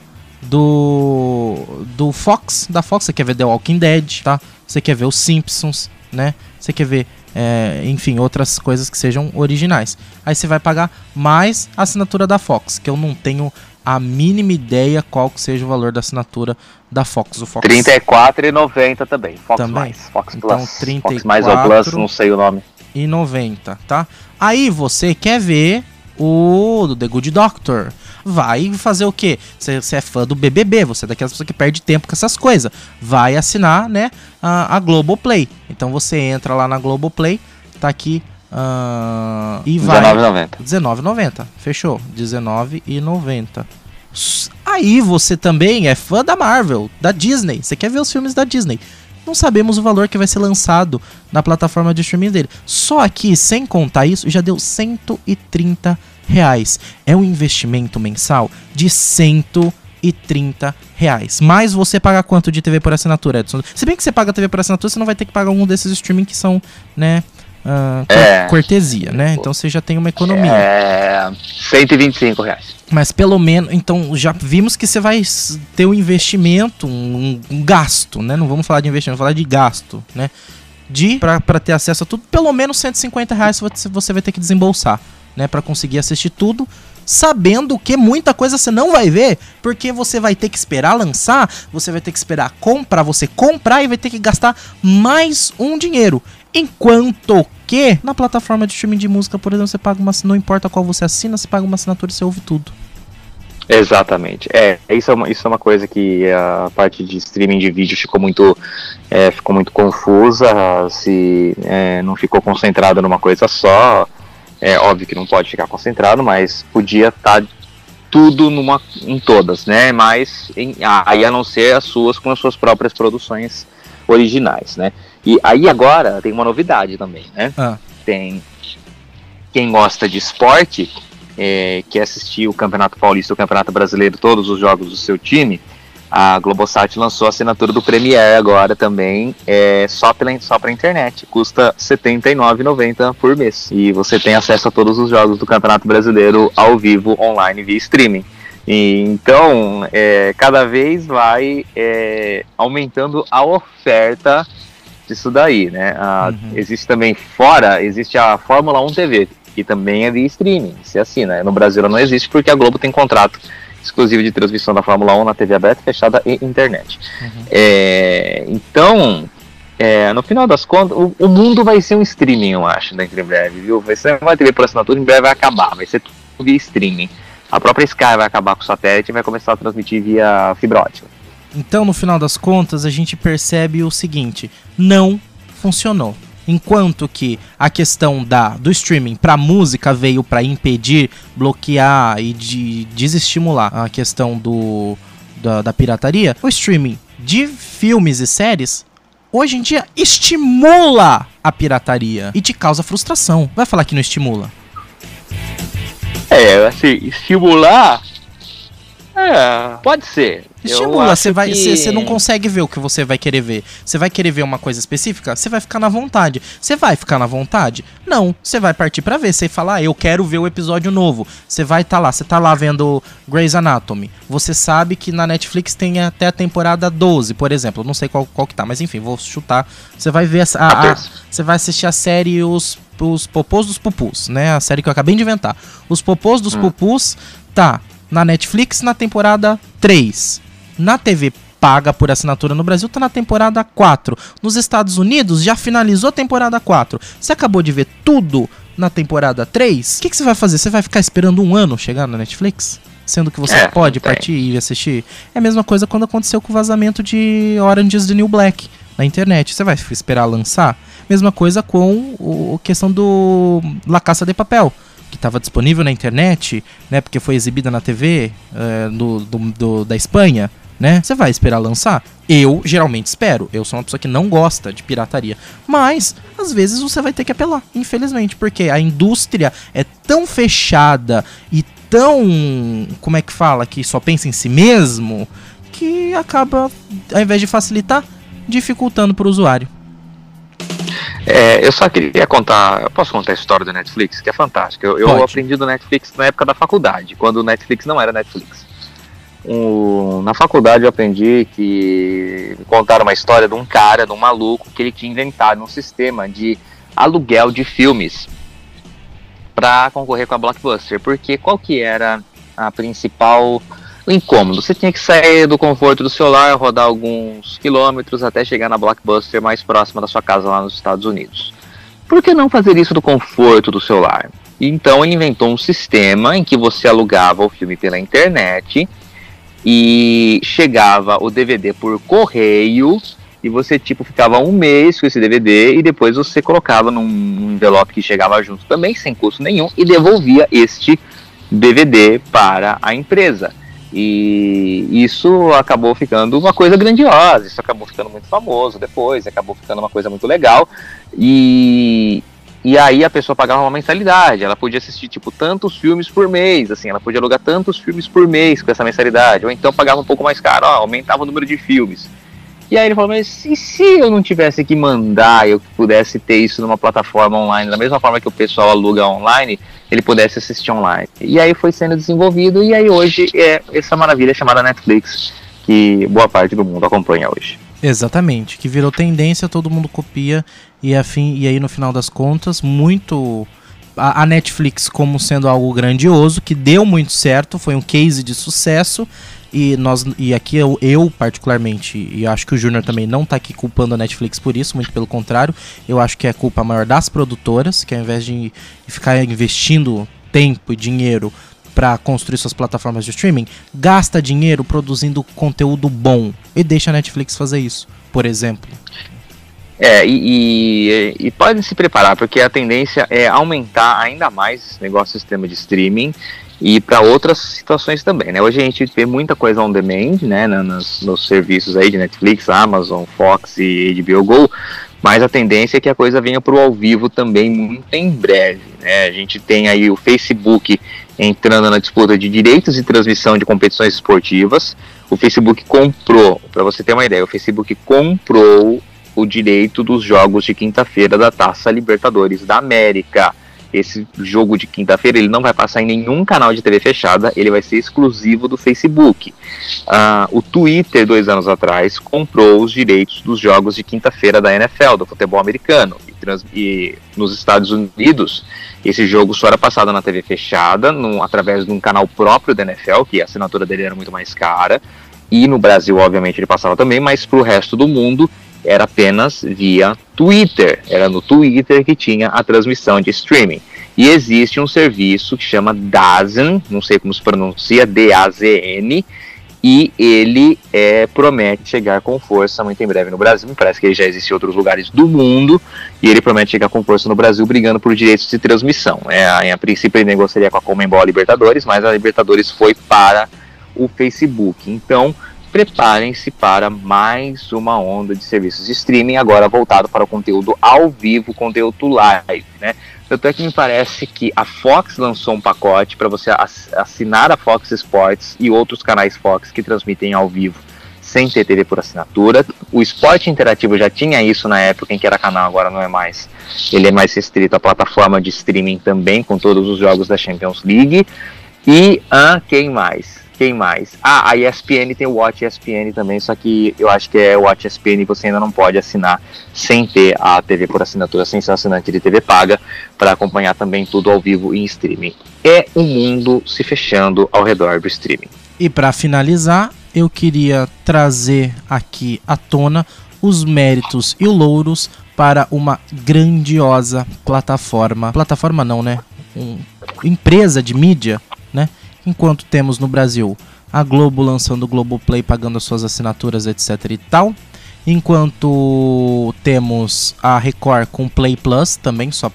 do do Fox, da Fox, você quer ver The Walking Dead, tá? Você quer ver os Simpsons, né? Você quer ver, é, enfim, outras coisas que sejam originais. Aí você vai pagar mais a assinatura da Fox, que eu não tenho a mínima ideia qual que seja o valor da assinatura da Fox. O Fox R$34,90 também. Fox Também? mais. Fox Então, Plus. 34. Fox mais ou Plus, não sei o nome. e 90, tá? Aí você quer ver o do The Good Doctor. Vai fazer o quê? Você você é fã do BBB, você é daquelas pessoas que perde tempo com essas coisas. Vai assinar, né, a, a Globoplay. Então você entra lá na Globoplay, tá aqui ah, e vai R$19,90. R$19,90. Fechou. R$19,90. S- Aí você também é fã da Marvel, da Disney. Você quer ver os filmes da Disney. Não sabemos o valor que vai ser lançado na plataforma de streaming dele. Só aqui, sem contar isso, já deu 130 reais. É um investimento mensal de 130 reais. Mas você paga quanto de TV por assinatura, Edson? Se bem que você paga TV por assinatura, você não vai ter que pagar algum desses streaming que são, né, cor- É. cortesia, né? Então você já tem uma economia. É. 125 reais. Mas pelo menos, então já vimos que você vai ter um investimento, um, um gasto, né? Não vamos falar de investimento, vamos falar de gasto, né? De pra, pra ter acesso a tudo, pelo menos 150 reais você, você vai ter que desembolsar, né? Pra conseguir assistir tudo, sabendo que muita coisa você não vai ver, porque você vai ter que esperar lançar, você vai ter que esperar comprar, você comprar e vai ter que gastar mais um dinheiro. Enquanto que na plataforma de streaming de música, por exemplo, você paga uma, não importa qual você assina, você paga uma assinatura e você ouve tudo. Exatamente. É, isso é uma, isso é uma coisa que a parte de streaming de vídeo ficou muito, é, ficou muito confusa, se é, não ficou concentrado numa coisa só. É óbvio que não pode ficar concentrado, mas podia estar tudo numa, em todas, né? Mas em, aí a não ser as suas com as suas próprias produções originais, né? E aí agora tem uma novidade também, né? Ah. Tem quem gosta de esporte é, quer assistir o Campeonato Paulista, o Campeonato Brasileiro, todos os jogos do seu time, a Globosat lançou a assinatura do Premier agora também, é, só pela só para internet. Custa R$ 79,90 por mês. E você tem acesso a todos os jogos do Campeonato Brasileiro ao vivo, online, via streaming. E, então, é, cada vez vai é, aumentando a oferta disso daí, né? A- Uhum. Existe também fora, existe a Fórmula 1 TV, que também é via streaming, se assina. No Brasil ela não existe porque a Globo tem contrato exclusivo de transmissão da Fórmula 1 na TV aberta, fechada e internet. Uhum. É, então, é, no final das contas, o, o mundo vai ser um streaming, eu acho, daqui em breve, viu? Vai ser uma TV por assinatura, em breve vai acabar, vai ser tudo via streaming. A própria Sky vai acabar com o satélite e vai começar a transmitir via fibra ótica. Então, no final das contas, a gente percebe o seguinte: não funcionou. Enquanto que a questão da, do streaming para música veio para impedir, bloquear e de, desestimular a questão do, da, da pirataria, o streaming de filmes e séries hoje em dia estimula a pirataria e te causa frustração. Vai falar que não estimula? É, assim, estimular. É, pode ser. Estimula, você vai, que- você não consegue ver o que você vai querer ver. Você vai querer ver uma coisa específica, você vai ficar na vontade. Você vai ficar na vontade? Não, você vai partir pra ver. Você fala, ah, eu quero ver o episódio novo. Você vai estar lá, você tá lá vendo Grey's Anatomy. Você sabe que na Netflix tem até a temporada 12, por exemplo. Eu Não sei qual, qual que tá, mas enfim, vou chutar. Você vai ver essa- a, a- Apenas. você vai assistir a série Os, os Popôs dos Pupus, né? A série que eu acabei de inventar. Os Popôs dos Hum. Pupus tá na Netflix na temporada 3. Na TV paga por assinatura no Brasil tá na temporada 4. Nos Estados Unidos já finalizou a temporada 4. Você acabou de ver tudo na temporada 3? O que, que você vai fazer? Você vai ficar esperando um ano chegar na Netflix? Sendo que você É, pode partir e assistir? É a mesma coisa quando aconteceu com o vazamento de Orange is the New Black na internet. Você vai esperar lançar? Mesma coisa com a questão do La Caça de Papel, que estava disponível na internet, né? Porque foi exibida na TV eh, do, do- do- da Espanha, né? Você vai esperar lançar? Eu geralmente espero. Eu sou uma pessoa que não gosta de pirataria. Mas, às vezes, você vai ter que apelar, infelizmente, porque a indústria é tão fechada e tão. Como é que fala? Que só pensa em si mesmo, que acaba, ao invés de facilitar, dificultando para o usuário. É, eu só queria contar, eu posso contar a história do Netflix, que é fantástica. Eu, eu aprendi do Netflix na época da faculdade, quando o Netflix não era Netflix. Um, na faculdade eu aprendi que contaram uma história de um cara, de um maluco, que ele tinha inventado um sistema de aluguel de filmes para concorrer com a Blockbuster. Porque qual que era a principal o incômodo? Você tinha que sair do conforto do celular, rodar alguns quilômetros até chegar na Blockbuster mais próxima da sua casa lá nos Estados Unidos. Por que não fazer isso do conforto do celular? Então ele inventou um sistema em que você alugava o filme pela internet e chegava o DVD por correio e você tipo ficava um mês com esse DVD e depois você colocava num envelope que chegava junto também sem custo nenhum e devolvia este DVD para a empresa. E isso acabou ficando uma coisa grandiosa, isso acabou ficando muito famoso depois, acabou ficando uma coisa muito legal. E, e aí a pessoa pagava uma mensalidade, ela podia assistir tipo tantos filmes por mês, assim, ela podia alugar tantos filmes por mês com essa mensalidade, ou então pagava um pouco mais caro, ó, aumentava o número de filmes. E aí ele falou, mas e se eu não tivesse que mandar, eu pudesse ter isso numa plataforma online, da mesma forma que o pessoal aluga online, ele pudesse assistir online. E aí foi sendo desenvolvido, e aí hoje é essa maravilha chamada Netflix, que boa parte do mundo acompanha hoje. Exatamente, que virou tendência, todo mundo copia, e, afim, e aí no final das contas, muito a, Netflix como sendo algo grandioso, que deu muito certo, foi um case de sucesso. E, nós, e aqui eu, eu, particularmente, e acho que o Júnior também não está aqui culpando a Netflix por isso, muito pelo contrário. Eu acho que é culpa maior das produtoras, que ao invés de ficar investindo tempo e dinheiro para construir suas plataformas de streaming, gasta dinheiro produzindo conteúdo bom e deixa a Netflix fazer isso, por exemplo. É, e, e, e podem se preparar, porque a tendência é aumentar ainda mais esse negócio do sistema de streaming e para outras situações também, né? Hoje a gente vê muita coisa on demand, né, nos, nos serviços aí de Netflix, Amazon, Fox e HBO Go, mas a tendência é que a coisa venha para o ao vivo também muito em breve, né? A gente tem aí o Facebook entrando na disputa de direitos de transmissão de competições esportivas. O Facebook comprou, para você ter uma ideia, o Facebook comprou o direito dos jogos de quinta-feira da Taça Libertadores da América. Esse jogo de quinta-feira ele não vai passar em nenhum canal de TV fechada, ele vai ser exclusivo do Facebook. Uh, o Twitter, dois anos atrás, comprou os direitos dos jogos de quinta-feira da NFL, do futebol americano. E, trans, e, nos Estados Unidos, esse jogo só era passado na TV fechada, através de um canal próprio da NFL, que a assinatura dele era muito mais cara. E no Brasil, obviamente, ele passava também, mas para o resto do mundo era apenas via Twitter. Era no Twitter que tinha a transmissão de streaming. E existe um serviço que chama DAZN, não sei como se pronuncia, D-A-Z-N, e ele é, promete chegar com força muito em breve no Brasil. Me parece que ele já existe em outros lugares do mundo, e ele promete chegar com força no Brasil brigando por direitos de transmissão. É, a princípio ele negociaria com a Comembol Libertadores, mas a Libertadores foi para o Facebook. Então, preparem-se para mais uma onda de serviços de streaming, agora voltado para o conteúdo ao vivo, conteúdo live, né? Tanto é que me parece que a Fox lançou um pacote para você assinar a Fox Sports e outros canais Fox que transmitem ao vivo sem ter TV por assinatura. O esporte interativo já tinha isso na época em que era canal, agora não é mais. Ele é mais restrito à plataforma de streaming também, com todos os jogos da Champions League. E ah, quem mais? Quem mais? Ah, a ESPN tem o Watch ESPN também, só que eu acho que é o Watch ESPN e você ainda não pode assinar sem ter a TV por assinatura, sem ser assinante de TV paga, para acompanhar também tudo ao vivo em streaming. É um mundo se fechando ao redor do streaming. E para finalizar, eu queria trazer aqui à tona os méritos e louros para uma grandiosa plataforma. Plataforma não, né? Um, empresa de mídia, né? Enquanto temos no Brasil a Globo lançando o Globoplay pagando as suas assinaturas, etc e tal. Enquanto temos a Record com Play Plus, também sua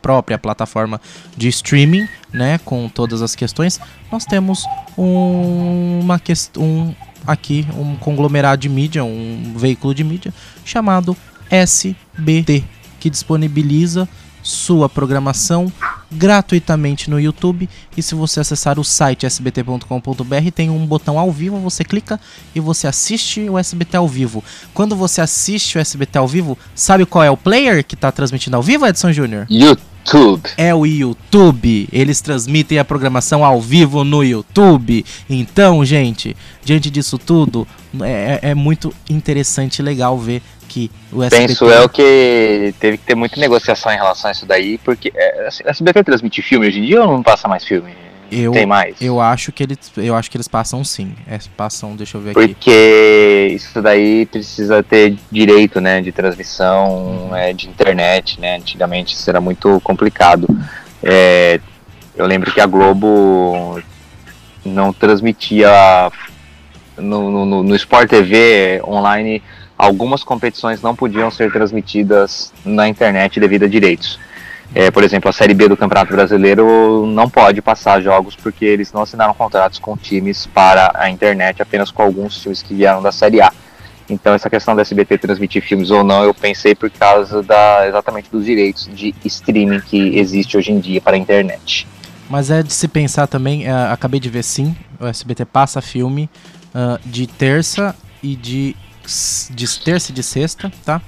própria plataforma de streaming, né, com todas as questões, nós temos um, uma questão um, aqui um conglomerado de mídia, um veículo de mídia chamado SBT, que disponibiliza sua programação gratuitamente no YouTube. E se você acessar o site sbt.com.br, tem um botão ao vivo, você clica e você assiste o SBT ao vivo. Quando você assiste o SBT ao vivo, sabe qual é o player que está transmitindo ao vivo, Edson Júnior? YouTube. É o YouTube. Eles transmitem a programação ao vivo no YouTube. Então, gente, diante disso tudo, é, é muito interessante e legal ver que o SBT... Penso eu que teve que ter muita negociação em relação a isso daí, porque é, o SBT transmite filme hoje em dia ou não passa mais filme? Eu, Tem mais? Eu acho que eles, eu acho que eles passam sim. É, passam, deixa eu ver aqui. Porque isso daí precisa ter direito, né, de transmissão, é, de internet, né? Antigamente isso era muito complicado. É, eu lembro que a Globo não transmitia no, no, no Sport TV online algumas competições não podiam ser transmitidas na internet devido a direitos. É, por exemplo, a Série B do Campeonato Brasileiro não pode passar jogos porque eles não assinaram contratos com times para a internet, apenas com alguns times que vieram da Série A. Então, essa questão da SBT transmitir filmes ou não, eu pensei por causa da, exatamente dos direitos de streaming que existe hoje em dia para a internet. Mas é de se pensar também, uh, acabei de ver sim, o SBT passa filme uh, de terça e de de terça e de sexta, tá?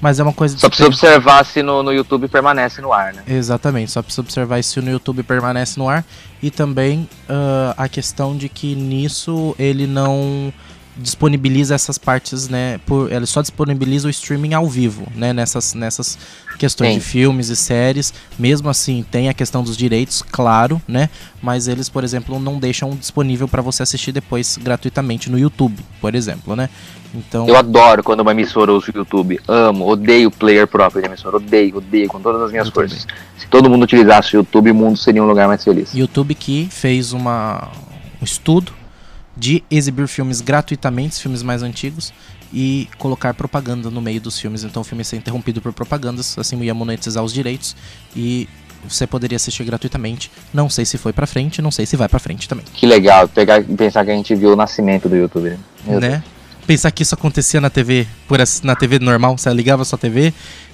Mas é uma coisa Só precisa observar se no, no YouTube permanece no ar, né? Exatamente, só precisa observar se no YouTube permanece no ar. E também uh, a questão de que nisso ele não disponibiliza essas partes, né? Por, ele só disponibiliza o streaming ao vivo, né? Nessas, nessas questões Sim. de filmes e séries. Mesmo assim, tem a questão dos direitos, claro, né? Mas eles, por exemplo, não deixam disponível para você assistir depois gratuitamente no YouTube, por exemplo, né? Então... Eu adoro quando uma emissora usa o YouTube. Amo, odeio o player próprio de emissora. Odeio, odeio com todas as minhas YouTube. forças. Se todo mundo utilizasse o YouTube, o mundo seria um lugar mais feliz. YouTube que fez uma, um estudo de exibir filmes gratuitamente, filmes mais antigos, e colocar propaganda no meio dos filmes. Então o filme ia ser interrompido por propagandas, assim ia monetizar os direitos e você poderia assistir gratuitamente. Não sei se foi para frente, não sei se vai para frente também. Que legal, pegar pensar que a gente viu o nascimento do YouTube, né? né? Pensar que isso acontecia na TV, por na TV normal, você ligava sua TV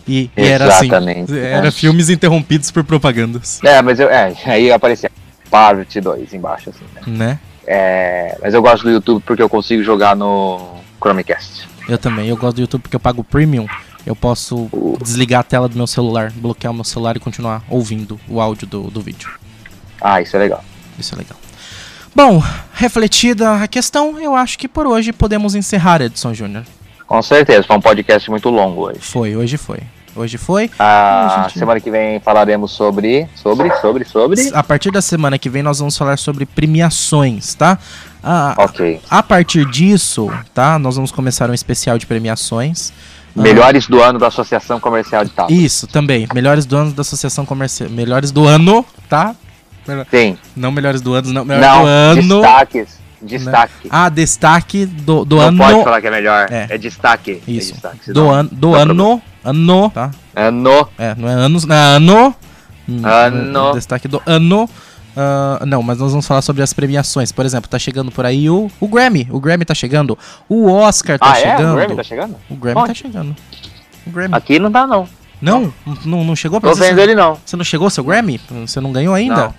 e, e era assim, era é. filmes interrompidos por propagandas. É, mas eu, é, aí aparecia parte 2 embaixo assim, né? né? É, mas eu gosto do YouTube porque eu consigo jogar no Chromecast. Eu também, eu gosto do YouTube porque eu pago Premium. Eu posso desligar a tela do meu celular, bloquear o meu celular e continuar ouvindo o áudio do, do vídeo. Ah, isso é legal. Isso é legal. Bom, refletida a questão, eu acho que por hoje podemos encerrar, Edson Júnior. Com certeza, foi um podcast muito longo hoje. Foi, hoje foi. Hoje foi. A gente... semana que vem falaremos sobre. Sobre, sobre, sobre. A partir da semana que vem nós vamos falar sobre premiações, tá? Ah, ok. A partir disso, tá? Nós vamos começar um especial de premiações. Melhores do ano da Associação Comercial de Tal. Isso, também. Melhores do ano da Associação Comercial. Melhores do ano, tá? Sim. Não melhores do ano, não. Melhores não, do ano. Destaques. Destaque. Ah, destaque do, do não ano. Não pode falar que é melhor. É, é destaque. Isso. É destaque, do, an do ano. Ano. Tá? Ano. É, não é anos, não é ano. Ano. Destaque do ano. Uh, não, mas nós vamos falar sobre as premiações. Por exemplo, tá chegando por aí o, o Grammy. O Grammy tá chegando. O Oscar tá ah, chegando. É? O Grammy tá chegando? O Grammy Onde? tá chegando. O Grammy. Aqui não tá, não. Não? Não, não chegou pra Tô você? vendo ele, não. Você não chegou seu Grammy? Você não ganhou ainda? Não.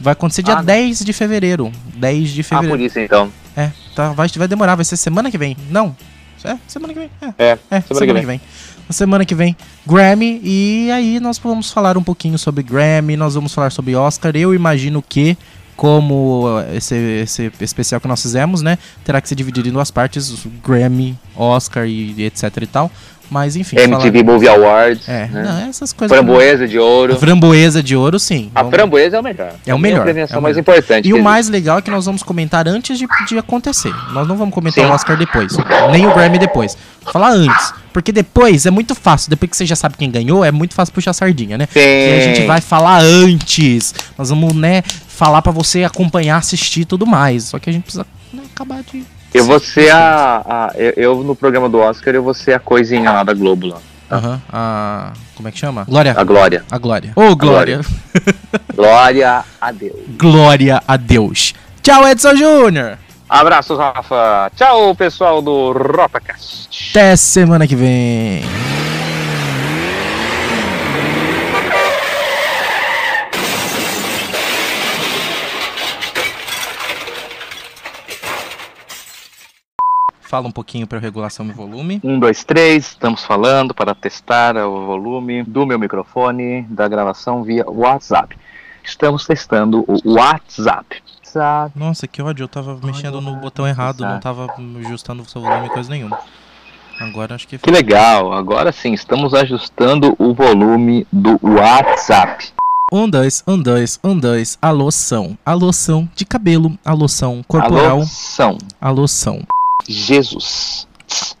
Vai acontecer dia ah, 10 de fevereiro. 10 de fevereiro. Ah, por isso então. É, tá, vai, vai demorar, vai ser semana que vem. Não. É, semana que vem. É, é, é semana, semana, que vem. Que vem. Na semana que vem, Grammy. E aí nós vamos falar um pouquinho sobre Grammy, nós vamos falar sobre Oscar. Eu imagino que, como esse, esse especial que nós fizemos, né? Terá que ser dividido em duas partes: Grammy, Oscar e, e etc e tal. Mas enfim. MTV. Movie Awards. É, né? não, essas coisas. Framboesa de ouro. A framboesa de ouro, sim. A framboesa é o melhor. É o melhor. É a premiação é mais importante. E o mais legal é que nós vamos comentar antes de, de acontecer. Nós não vamos comentar sim. o Oscar depois, nem o Grammy depois. Falar antes. Porque depois é muito fácil. Depois que você já sabe quem ganhou, é muito fácil puxar a sardinha, né? Sim. E a gente vai falar antes. Nós vamos, né, falar para você acompanhar, assistir e tudo mais. Só que a gente precisa né, acabar de. Eu vou ser a. a eu, eu, no programa do Oscar, eu vou ser a coisinha lá da Globo lá. Aham, uhum, a. Como é que chama? Glória. A Glória. A Glória. Ô, oh, Glória. Glória a Deus. Glória a Deus. Tchau, Edson Júnior. Abraços, Rafa. Tchau, pessoal do Rotacast. Até semana que vem. Fala um pouquinho para regulação e volume. Um, dois, três, estamos falando para testar o volume do meu microfone da gravação via WhatsApp. Estamos testando o WhatsApp. Nossa, que ódio, eu tava mexendo no botão errado, não tava ajustando o seu volume coisa nenhuma. Agora acho que Que legal, agora sim, estamos ajustando o volume do WhatsApp. Um, dois, um, dois, um, dois. A loção. A loção de cabelo. A loção corporal. Alô, são A loção. Jesus.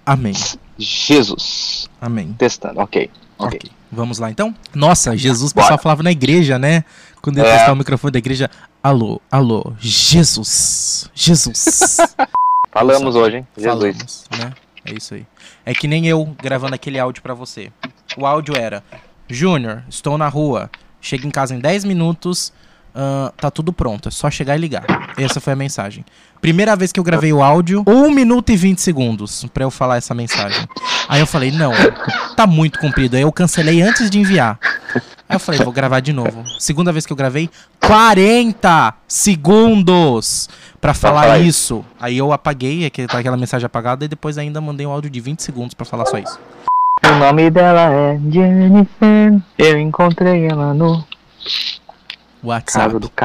Amém. Jesus. Amém. Testando, ok. Ok. Ok. Vamos lá então? Nossa, Jesus, o pessoal falava na igreja, né? Quando ia É. testar o microfone da igreja. Alô, alô, Jesus. Jesus. Falamos hoje, hein? Jesus. Falamos, né? É isso aí. É que nem eu gravando aquele áudio pra você. O áudio era: Júnior, estou na rua. Chega em casa em 10 minutos. ah, tá tudo pronto, é só chegar e ligar. Essa foi a mensagem. Primeira vez que eu gravei o áudio, 1 minuto e 20 segundos pra eu falar essa mensagem. Aí eu falei, não, tá muito comprido. Aí eu cancelei antes de enviar. Aí eu falei, vou gravar de novo. Segunda vez que eu gravei, 40 segundos pra falar falar isso. Aí eu apaguei aquele- aquela mensagem apagada e depois ainda mandei um áudio de 20 segundos pra falar só isso. O nome dela é Jennifer. Eu encontrei ela no WhatsApp. caso do c...